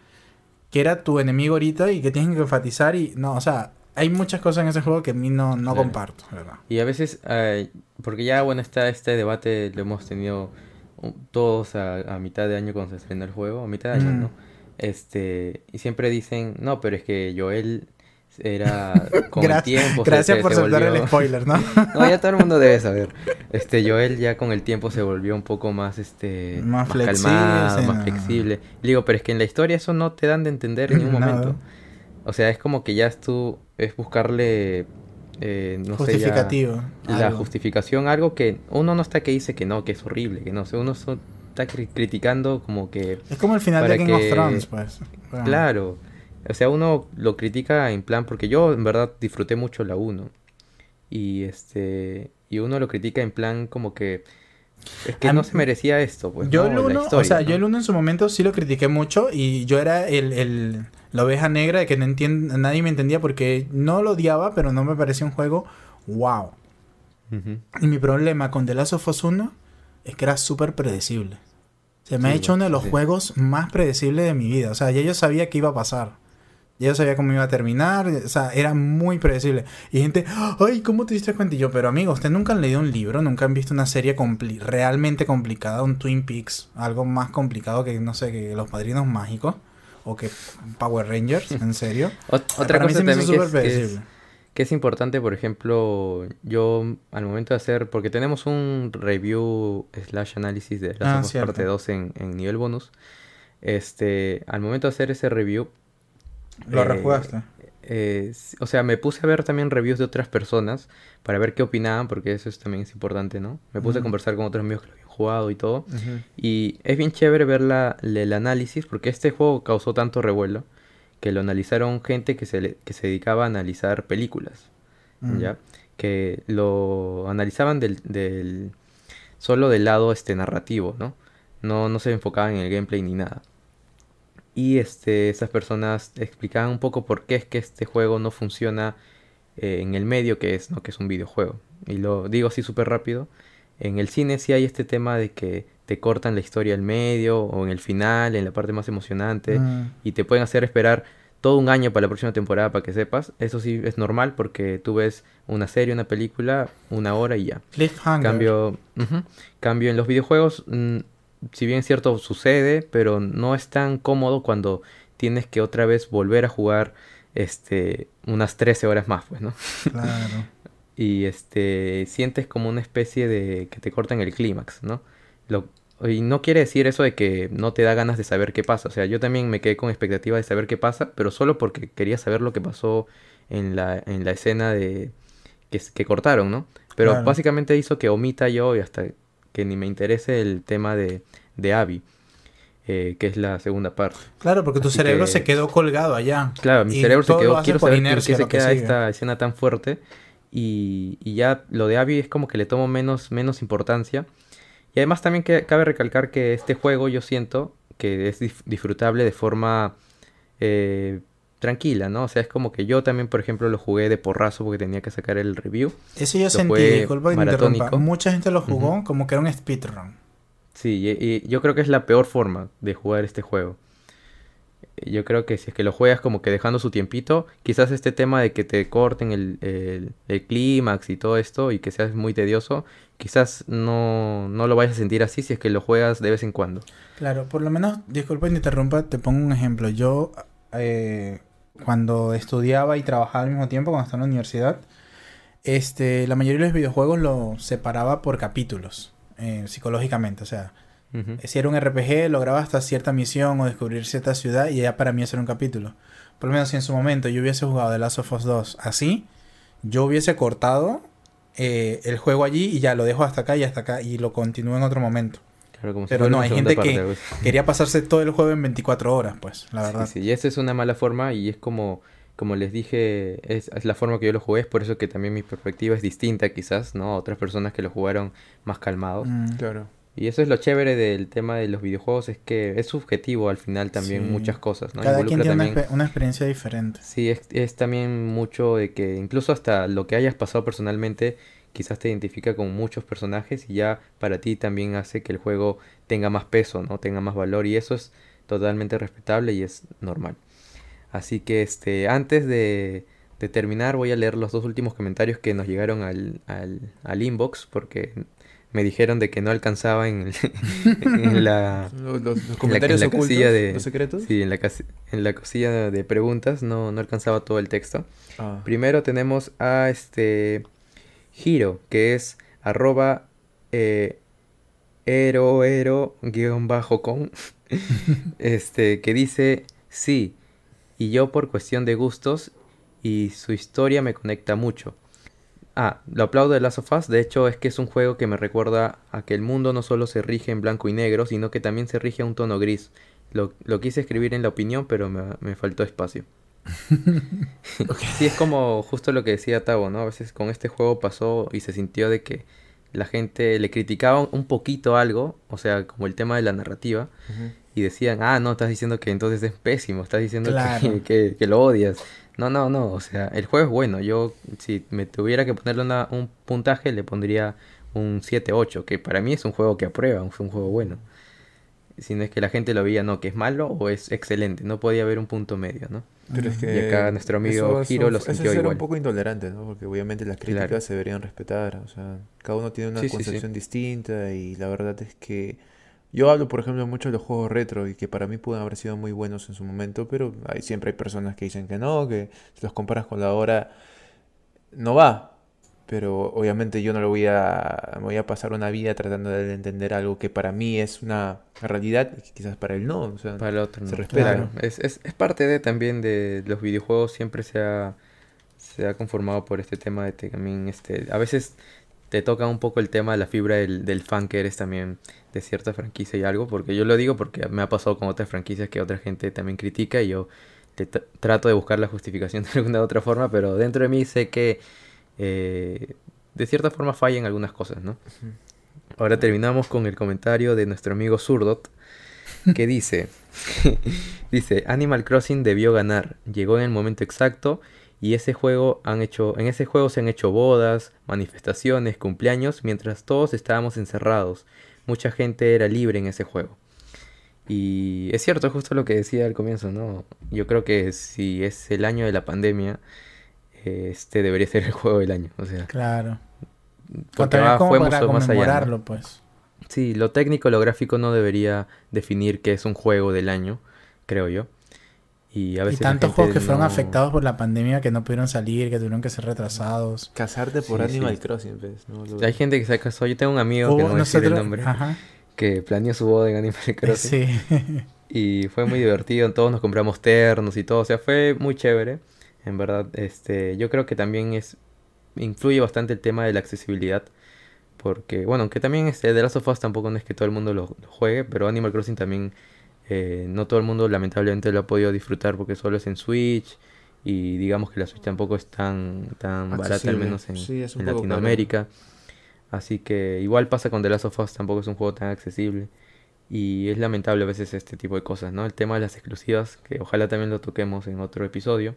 que era tu enemigo ahorita y que tienes que enfatizar y no, o sea, hay muchas cosas en ese juego que a mí no, no Claro. comparto, ¿verdad? Y a veces, eh, porque ya, bueno, está este debate, lo hemos tenido todos a, a mitad de año cuando se estrenó el juego, a mitad de año, Mm. ¿no? Este, y siempre dicen, no, pero es que Joel era *laughs* con el tiempo Gracias se- por se soltar el volvió- spoiler, ¿no? *laughs* No, ya todo el mundo debe saber. *laughs* Este, Joel ya con el tiempo se volvió un poco más, este, Más flexible, calmado, sí, más no. flexible. Le digo, pero es que en la historia eso no te dan de entender en ningún momento. O sea, es como que ya es tú, es buscarle, eh, no sé, ya Justificativo. la justificación, algo que uno no está que dice que no, que es horrible, que no, o sea, uno so- está cri- criticando como que, Es como el final de Game of Thrones, pues. Bueno, claro, o sea, uno lo critica en plan, porque yo en verdad disfruté mucho la 1 y este, y uno lo critica en plan como que es que A no mí- se merecía esto, pues, yo ¿no? el uno, o sea, ¿no? yo el uno en su momento sí lo critiqué mucho y yo era el, el- la oveja negra de que no entien- nadie me entendía porque no lo odiaba, pero no me parecía un juego wow. Y mi problema con The Last of Us 1 es que era súper predecible. Se me ha hecho uno de los sí. juegos más predecibles de mi vida. O sea, ya yo sabía qué iba a pasar. Ya yo sabía cómo iba a terminar. O sea, era muy predecible. Y gente, ay, ¿cómo te diste cuenta? Y yo, pero amigo, ustedes nunca han leído un libro, nunca han visto una serie compli- realmente complicada, un Twin Peaks, algo más complicado que, no sé, que Los Padrinos Mágicos o que Power Rangers, *laughs* en serio. Ot- otra Para mí cosa también que súper es, que es- que es importante, por ejemplo, yo al momento de hacer, porque tenemos un review slash análisis de Ah, la cierto. parte 2 en, en nivel bonus, este, al momento de hacer ese review, Lo eh, rejugaste. eh, o sea, me puse a ver también reviews de otras personas para ver qué opinaban, porque eso es, también es importante, ¿no? Me puse a conversar con otros amigos que lo habían jugado y todo. Y es bien chévere ver la, el análisis, porque este juego causó tanto revuelo que lo analizaron gente que se, le- que se dedicaba a analizar películas. ¿ya? Que lo analizaban del, del- solo del lado este narrativo, ¿no? No, no se enfocaban en el gameplay ni nada. Y este, esas personas explicaban un poco por qué es que este juego no funciona eh, en el medio que es, ¿no? Que es un videojuego. Y lo digo así súper rápido. En el cine sí hay este tema de que te cortan la historia al medio o en el final, en la parte más emocionante, Mm. y te pueden hacer esperar todo un año para la próxima temporada para que sepas. Eso sí es normal porque tú ves una serie, una película, una hora y ya. Cliffhanger. Cambio, cambio en los videojuegos, mm, si bien es cierto sucede, pero no es tan cómodo cuando tienes que otra vez volver a jugar este unas 13 horas más, pues, ¿no? Claro. *laughs* y este sientes como una especie de que te cortan el clímax, ¿no? Lo, y no quiere decir eso de que no te da ganas de saber qué pasa. O sea, yo también me quedé con expectativa de saber qué pasa, pero solo porque quería saber lo que pasó en la, en la escena de que, que cortaron, ¿no? Pero Claro. básicamente hizo que omita yo y hasta que ni me interese el tema de, de Abby, eh, que es la segunda parte. Claro, porque tu Así cerebro que- se quedó colgado allá. Claro, mi cerebro se quedó, quiero por saber inercia qué se que queda esta escena tan fuerte. Y, y ya lo de Abby es como que le tomo menos, menos importancia. Y además también que, cabe recalcar que este juego yo siento que es disfrutable de forma eh, tranquila, ¿no? O sea, es como que yo también, por ejemplo, lo jugué de porrazo porque tenía que sacar el review. Eso yo Lo sentí, disculpa que te interrumpa. maratónico. Mucha gente lo jugó como que era un speedrun. Sí, y, y yo creo que es la peor forma de jugar este juego. Yo creo que si es que lo juegas como que dejando su tiempito, quizás este tema de que te corten el, el, el clímax y todo esto y que seas muy tedioso, quizás no, no lo vayas a sentir así si es que lo juegas de vez en cuando. Claro, por lo menos, disculpa que te interrumpa, te pongo un ejemplo. Yo, eh, cuando estudiaba y trabajaba al mismo tiempo, cuando estaba en la universidad, este, la mayoría de los videojuegos lo separaba por capítulos, eh, psicológicamente. O sea, si era un RPG, lograba hasta cierta misión o descubrir cierta ciudad y ya para mí eso era un capítulo. Por lo menos si en su momento yo hubiese jugado The Last of Us 2 así, yo hubiese cortado eh, el juego allí y ya lo dejo hasta acá y hasta acá y lo continúo en otro momento. Claro, como si Pero fuera no, hay gente parte, que quería pasarse todo el juego en 24 horas, pues, la verdad. Sí, sí, y esa es una mala forma y es como, como les dije, es, es la forma que yo lo jugué, es por eso que también mi perspectiva es distinta quizás, ¿no? A otras personas que lo jugaron más calmados. Mm, Claro. Y eso es lo chévere del tema de los videojuegos, es que es subjetivo al final también Sí. muchas cosas, ¿no? Cada quien tiene una, una experiencia diferente. Sí, es, es también mucho de que incluso hasta lo que hayas pasado personalmente quizás te identifica con muchos personajes y ya para ti también hace que el juego tenga más peso, ¿no? Tenga más valor y eso es totalmente respetable y es normal. Así que este, antes de, de terminar voy a leer los dos últimos comentarios que nos llegaron al, al, al inbox porque me dijeron de que no alcanzaba en, *laughs* la... *laughs* Los, los- los la- comentarios en la ocultos, casilla de- los secretos. Sí, en la, en la cosilla de preguntas no, no alcanzaba todo el texto. Ah. Primero tenemos a este Giro, que es arroba eh, ero ero guion bajo con *laughs* este que dice sí y yo por cuestión de gustos y su historia me conecta mucho. Ah, lo aplaudo de Last of Us, de hecho es que es un juego que me recuerda a que el mundo no solo se rige en blanco y negro, sino que también se rige a un tono gris. Lo, lo quise escribir en la opinión, pero me, me faltó espacio. *laughs* Sí, es como justo lo que decía Tavo, ¿no? A veces con este juego pasó y se sintió de que la gente le criticaba un- poquito algo, o sea, como el tema de la narrativa, y decían, ah, no, estás diciendo que entonces es pésimo, estás diciendo que- Claro. *laughs* que, que lo odias. No, no, no, o sea, el juego es bueno. Yo, si me tuviera que ponerle una- un puntaje, le pondría un 7-8, que para mí es un juego que aprueba, un- un juego bueno. Si no es que la gente lo veía, no, que es malo o es excelente, no podía haber un punto medio, ¿no? Pero es que Y acá nuestro amigo eso un- lo eso sintió ser igual. un poco intolerante, ¿no? Porque obviamente las críticas Claro. se deberían respetar. O sea, cada uno tiene una Sí, sí, sí. concepción distinta y la verdad es que yo hablo, por ejemplo, mucho de los juegos retro y que para mí pueden haber sido muy buenos en su momento, pero hay, siempre hay personas que dicen que no, que si los comparas con la hora no va. Pero obviamente yo no lo voy a, me voy a pasar una vida tratando de entender algo que para mí es una realidad y que quizás para él no. O sea, Para el otro, Se no. respeta. Claro, es, es, es parte de también de los videojuegos, siempre se ha, se ha conformado por este tema de que también, este, a veces te toca un poco el tema de la fibra del, del fan que eres también de cierta franquicia y algo, porque yo lo digo porque me ha pasado con otras franquicias que otra gente también critica y yo te tra- trato de buscar la justificación *laughs* de alguna otra forma, pero dentro de mí sé que eh, de cierta forma fallan algunas cosas, ¿no? Ahora terminamos con el comentario de nuestro amigo Zurdot, que *laughs* dice, *laughs* dice, Animal Crossing debió ganar, llegó en el momento exacto y ese juego han hecho, en ese juego se han hecho bodas, manifestaciones, cumpleaños, mientras todos estábamos encerrados. Mucha gente era libre en ese juego. Y es cierto, justo lo que decía al comienzo, ¿no? Yo creo que si es el año de la pandemia, este debería ser el juego del año. O sea, Claro. Porque va- fue para mucho más allá. pues. Sí, lo técnico, lo gráfico no debería definir que es un juego del año, creo yo. Y a Y veces la tantos juegos que fueron afectados por la pandemia que no pudieron salir, que tuvieron que ser retrasados. Casarte por Sí, Animal sí. Crossing, pues, ¿no? Lo- Hay gente que se ha casado. Yo tengo un amigo que no voy a decir el nosotros- nombre, Ajá. que planeó su boda en Animal *laughs* Crossing. Sí. Y fue muy divertido, todos nos compramos ternos y todo, o sea, fue muy chévere. En verdad, este, yo creo que también es influye bastante el tema de la accesibilidad, porque bueno, aunque también este The Last of Us tampoco no es que todo el mundo lo, lo juegue, pero Animal Crossing también eh, no todo el mundo lamentablemente lo ha podido disfrutar porque solo es en Switch y digamos que la Switch tampoco es tan tan barata al menos en, Sí, caro. Latinoamérica. Así que igual pasa con The Last of Us, tampoco es un juego tan accesible. Y es lamentable a veces este tipo de cosas, ¿no? El tema de las exclusivas, que ojalá también lo toquemos en otro episodio.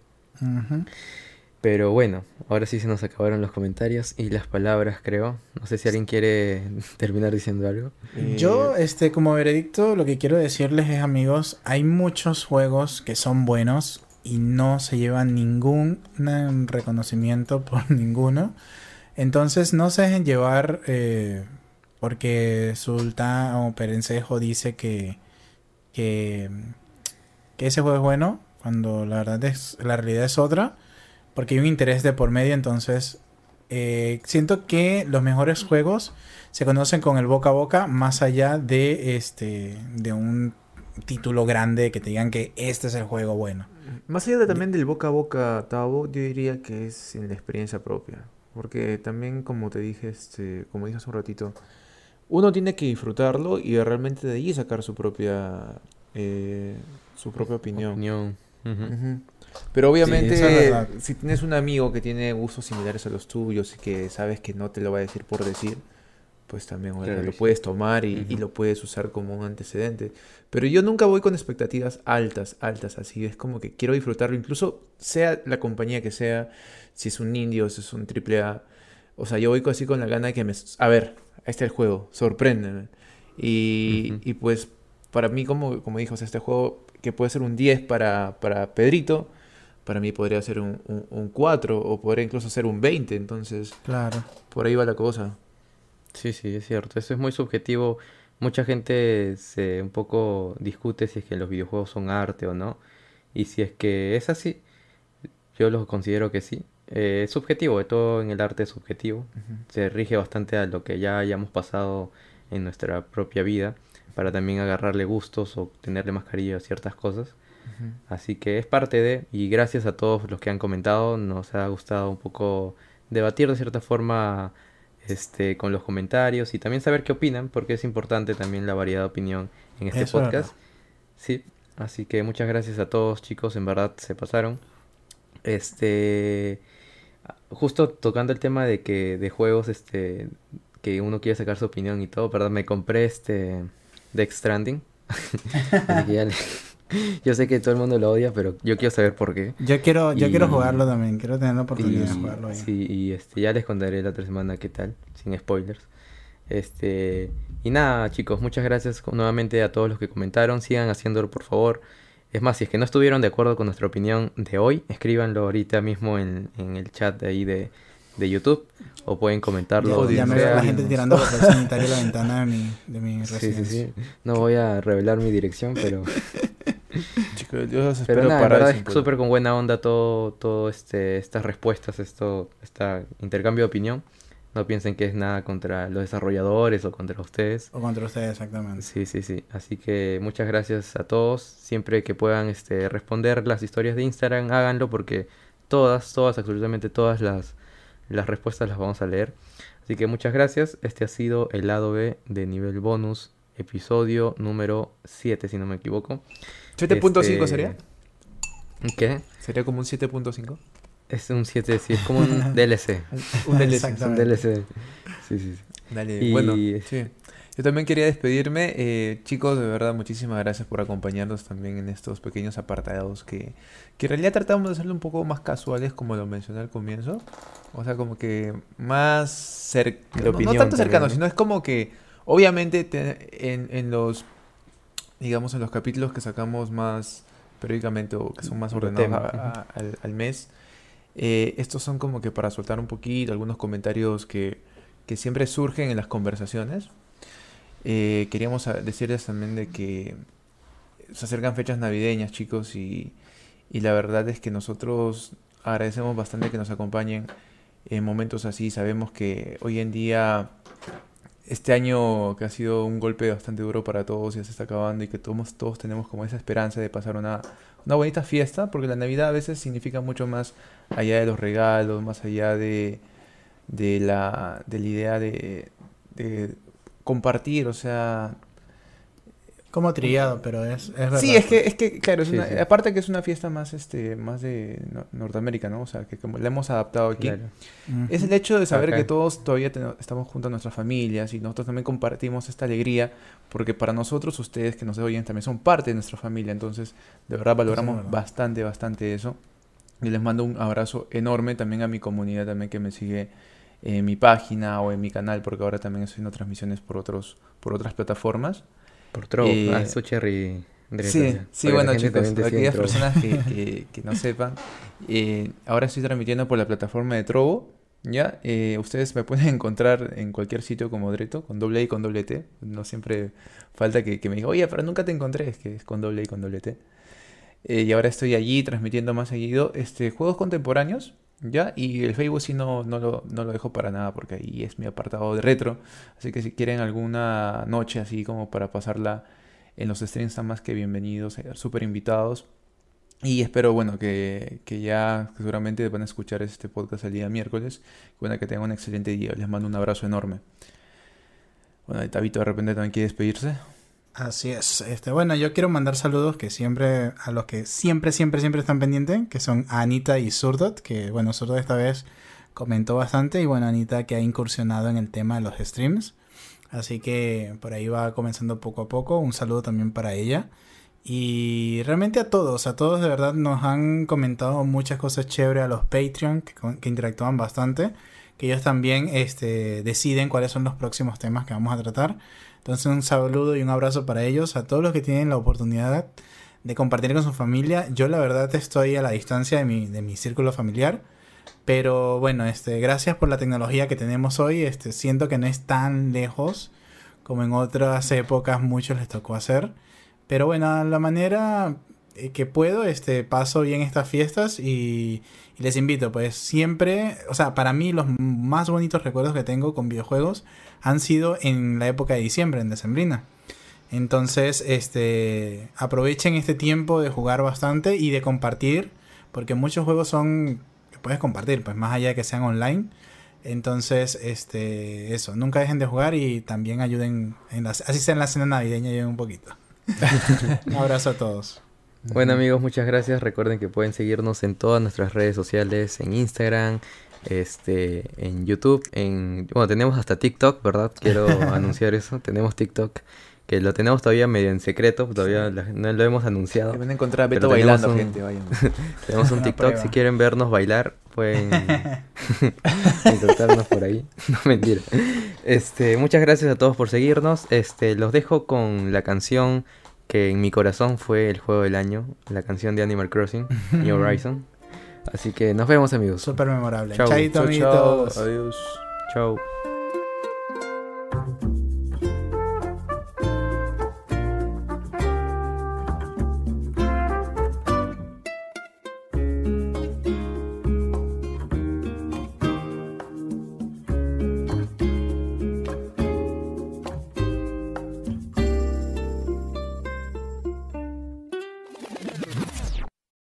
Pero bueno, ahora sí se nos acabaron los comentarios y las palabras, creo. No sé si alguien quiere *laughs* terminar diciendo algo. Eh, Yo, este, como veredicto, lo que quiero decirles es, amigos, hay muchos juegos que son buenos y no se llevan ningún reconocimiento *laughs* por ninguno. Entonces, no se dejen llevar eh, porque Sultán o Perencejo dice que, que, que ese juego es bueno, cuando la verdad es, la realidad es otra, porque hay un interés de por medio, entonces eh, siento que los mejores juegos se conocen con el boca a boca más allá de este de un título grande que te digan que este es el juego bueno. Más allá de también del boca a boca, Tavo, yo diría que es en la experiencia propia. Porque también, como te dije, este, como dije hace un ratito, uno tiene que disfrutarlo y realmente de ahí sacar su propia, eh, su propia opinión. Opinión. Ujú. Ujú. Pero obviamente, es si tienes un amigo que tiene gustos similares a los tuyos y que sabes que no te lo va a decir por decir, pues también Claro lo puedes tomar y, lo puedes usar como un antecedente. Pero yo nunca voy con expectativas altas, altas, así. Es como que quiero disfrutarlo, incluso sea la compañía que sea, si es un indie o si es un triple A. O sea, yo voy así con la gana de que me... A ver, ahí está el juego, sorpréndeme. Y, y pues para mí, como, como dijo, o sea, este juego que puede ser un 10 para, para Pedrito, para mí podría ser un, un, un 4 o podría incluso ser un 20. Entonces, Claro. por ahí va la cosa. Sí, sí, es cierto. Eso es muy subjetivo. Mucha gente se un poco discute si es que los videojuegos son arte o no. Y si es que es así, yo lo considero que sí. Eh, es subjetivo, de todo en el arte es subjetivo. Se rige bastante a lo que ya hayamos pasado en nuestra propia vida para también agarrarle gustos o tenerle más cariño a ciertas cosas. Así que es parte de, y gracias a todos los que han comentado, nos ha gustado un poco debatir de cierta forma este, con los comentarios y también saber qué opinan, porque es importante también la variedad de opinión en este Eso es podcast. Sí, así que muchas gracias a todos chicos, en verdad se pasaron. Este, justo tocando el tema de que de juegos, este, que uno quiere sacar su opinión y todo, ¿verdad? Me compré este Death Stranding. *laughs* Así que ya le- *laughs* Yo sé que todo el mundo lo odia, pero yo quiero saber por qué. Yo quiero, yo Y- quiero jugarlo también, quiero tener la oportunidad de jugarlo bien. sí, y este, ya les contaré la otra semana qué tal, sin spoilers. Este, y nada, chicos, muchas gracias nuevamente a todos los que comentaron. Sigan haciéndolo, por favor. Es más, si es que no estuvieron de acuerdo con nuestra opinión de hoy, escríbanlo ahorita mismo en, en el chat de ahí de, de YouTube. O pueden comentarlo. Ya, ya me veo a la gente tirando papel sanitario a la ventana de mi, de mi Sí, sí, residencia. sí. No voy a revelar mi dirección, pero... *laughs* Chicos, yo los Pero espero nada, en para verdad es 50. súper con buena onda todo, todo este, estas respuestas, esto, este intercambio de opinión. No piensen que es nada contra los desarrolladores o contra ustedes. O contra ustedes, exactamente. Sí, sí, sí. Así que muchas gracias a todos. Siempre que puedan este, responder las historias de Instagram, háganlo porque todas, todas, absolutamente todas las, las respuestas las vamos a leer. Así que muchas gracias. Este ha sido el lado B de nivel bonus, episodio número 7, si no me equivoco. 7.5 Este, sería. ¿Qué? Sería como un 7.5. Es un 7, sí, es como un *laughs* DLC. Un DLC. Un. DLC. Sí, sí, sí. Dale, Y- bueno, sí. Yo también quería despedirme. Eh, chicos, de verdad, muchísimas gracias por acompañarnos también en estos pequeños apartados que, que en realidad tratamos de hacerlo un poco más casuales, como lo mencioné al comienzo. O sea, como que más cerca. De No, tanto cercano, ¿no? sino es como que, obviamente, te- en, en los, digamos, en los capítulos que sacamos más periódicamente o que son más De ordenados tema, a- a- al, al mes, eh, estos son como que para soltar un poquito, algunos comentarios que, que siempre surgen en las conversaciones. Eh, queríamos decirles también de que se acercan fechas navideñas, chicos, y, y la verdad es que nosotros agradecemos bastante que nos acompañen en momentos así. Sabemos que hoy en día este año que ha sido un golpe bastante duro para todos, ya se está acabando y que todos, todos tenemos como esa esperanza de pasar una, una bonita fiesta, porque la Navidad a veces significa mucho más allá de los regalos, más allá de, de, la, de la idea de, de compartir, o sea, Como trillado, pero es, es verdad. Sí, es que, es que claro, es Sí, una- sí. aparte que es una fiesta más, este, más de no- Norteamérica, ¿no? O sea, que como la hemos adaptado aquí. Claro. Es el hecho de saber Acá. que todos todavía ten- estamos junto a nuestras familias y nosotros también compartimos esta alegría, porque para nosotros, ustedes que nos oyen también son parte de nuestra familia, entonces de verdad valoramos verdad. bastante, bastante eso. Y les mando un abrazo enorme también a mi comunidad también que me sigue en mi página o en mi canal, porque ahora también estoy haciendo transmisiones por otros, por otras plataformas. Por Trovo, Eh, ah, cherry. Sí, sí, bueno chicos, para aquellas Trovo. personas que, que- que no sepan, eh, ahora estoy transmitiendo por la plataforma de Trovo, ¿ya? Eh, ustedes me pueden *laughs* encontrar en cualquier sitio como Dreto, con doble y con doble T, no siempre falta que, que me diga, oye, pero nunca te encontré, es que es con doble y con doble T. Eh, y ahora estoy allí transmitiendo más seguido este, juegos contemporáneos, ¿ya? Y el Facebook sí no, no, lo, no lo dejo para nada porque ahí es mi apartado de retro. Así que si quieren alguna noche así como para pasarla en los streams están más que bienvenidos, eh, súper invitados. Y espero, bueno, que, que ya seguramente van a escuchar este podcast el día miércoles. Bueno, que tengan un excelente día. Les mando un abrazo enorme. Bueno, Tabito de repente también quiere despedirse. Así es. Este, bueno, yo quiero mandar saludos que siempre, a los que siempre, siempre, siempre están pendientes, que son Anita y Surdot, que bueno, Surdot esta vez comentó bastante, y bueno, Anita que ha incursionado en el tema de los streams. Así que por ahí va comenzando poco a poco. Un saludo también para ella. Y realmente a todos, a todos de verdad nos han comentado muchas cosas chéveres a los Patreon que interactúan bastante. Que ellos también este, deciden cuáles son los próximos temas que vamos a tratar. Entonces un saludo y un abrazo para ellos, a todos los que tienen la oportunidad de compartir con su familia. Yo la verdad estoy a la distancia de mi, de mi círculo familiar. Pero bueno, este, gracias por la tecnología que tenemos hoy. Este, siento que no es tan lejos como en otras épocas muchos les tocó hacer. Pero bueno, la manera eh, que puedo, este, paso bien estas fiestas y, y les invito, pues siempre, o sea, para mí los más bonitos recuerdos que tengo con videojuegos han sido en la época de diciembre, en Decembrina. Entonces, este, aprovechen este tiempo de jugar bastante y de compartir, porque muchos juegos son que puedes compartir, pues más allá de que sean online. Entonces, este, eso, nunca dejen de jugar y también ayuden, en las, así sea en la cena navideña, ayuden un poquito. *laughs* un abrazo a todos. Bueno amigos, muchas gracias. Recuerden que pueden seguirnos en todas nuestras redes sociales, en Instagram, este, en YouTube, en bueno, tenemos hasta TikTok, ¿verdad? Quiero *laughs* anunciar eso. Tenemos TikTok que lo tenemos todavía medio en secreto, todavía no lo hemos anunciado. Que van a encontrar a Beto bailando, un- gente, vayan. *laughs* Tenemos un TikTok, prueba. si quieren vernos bailar, pueden *laughs* encontrarnos por ahí. No, mentira. Este, muchas gracias a todos por seguirnos. Este, los dejo con la canción que en mi corazón fue el juego del año, la canción de Animal Crossing, New *laughs* Horizon. Así que nos vemos amigos. Súper memorable. Chau. Chaito, Chau, chau. amiguitos. Adiós. Chao.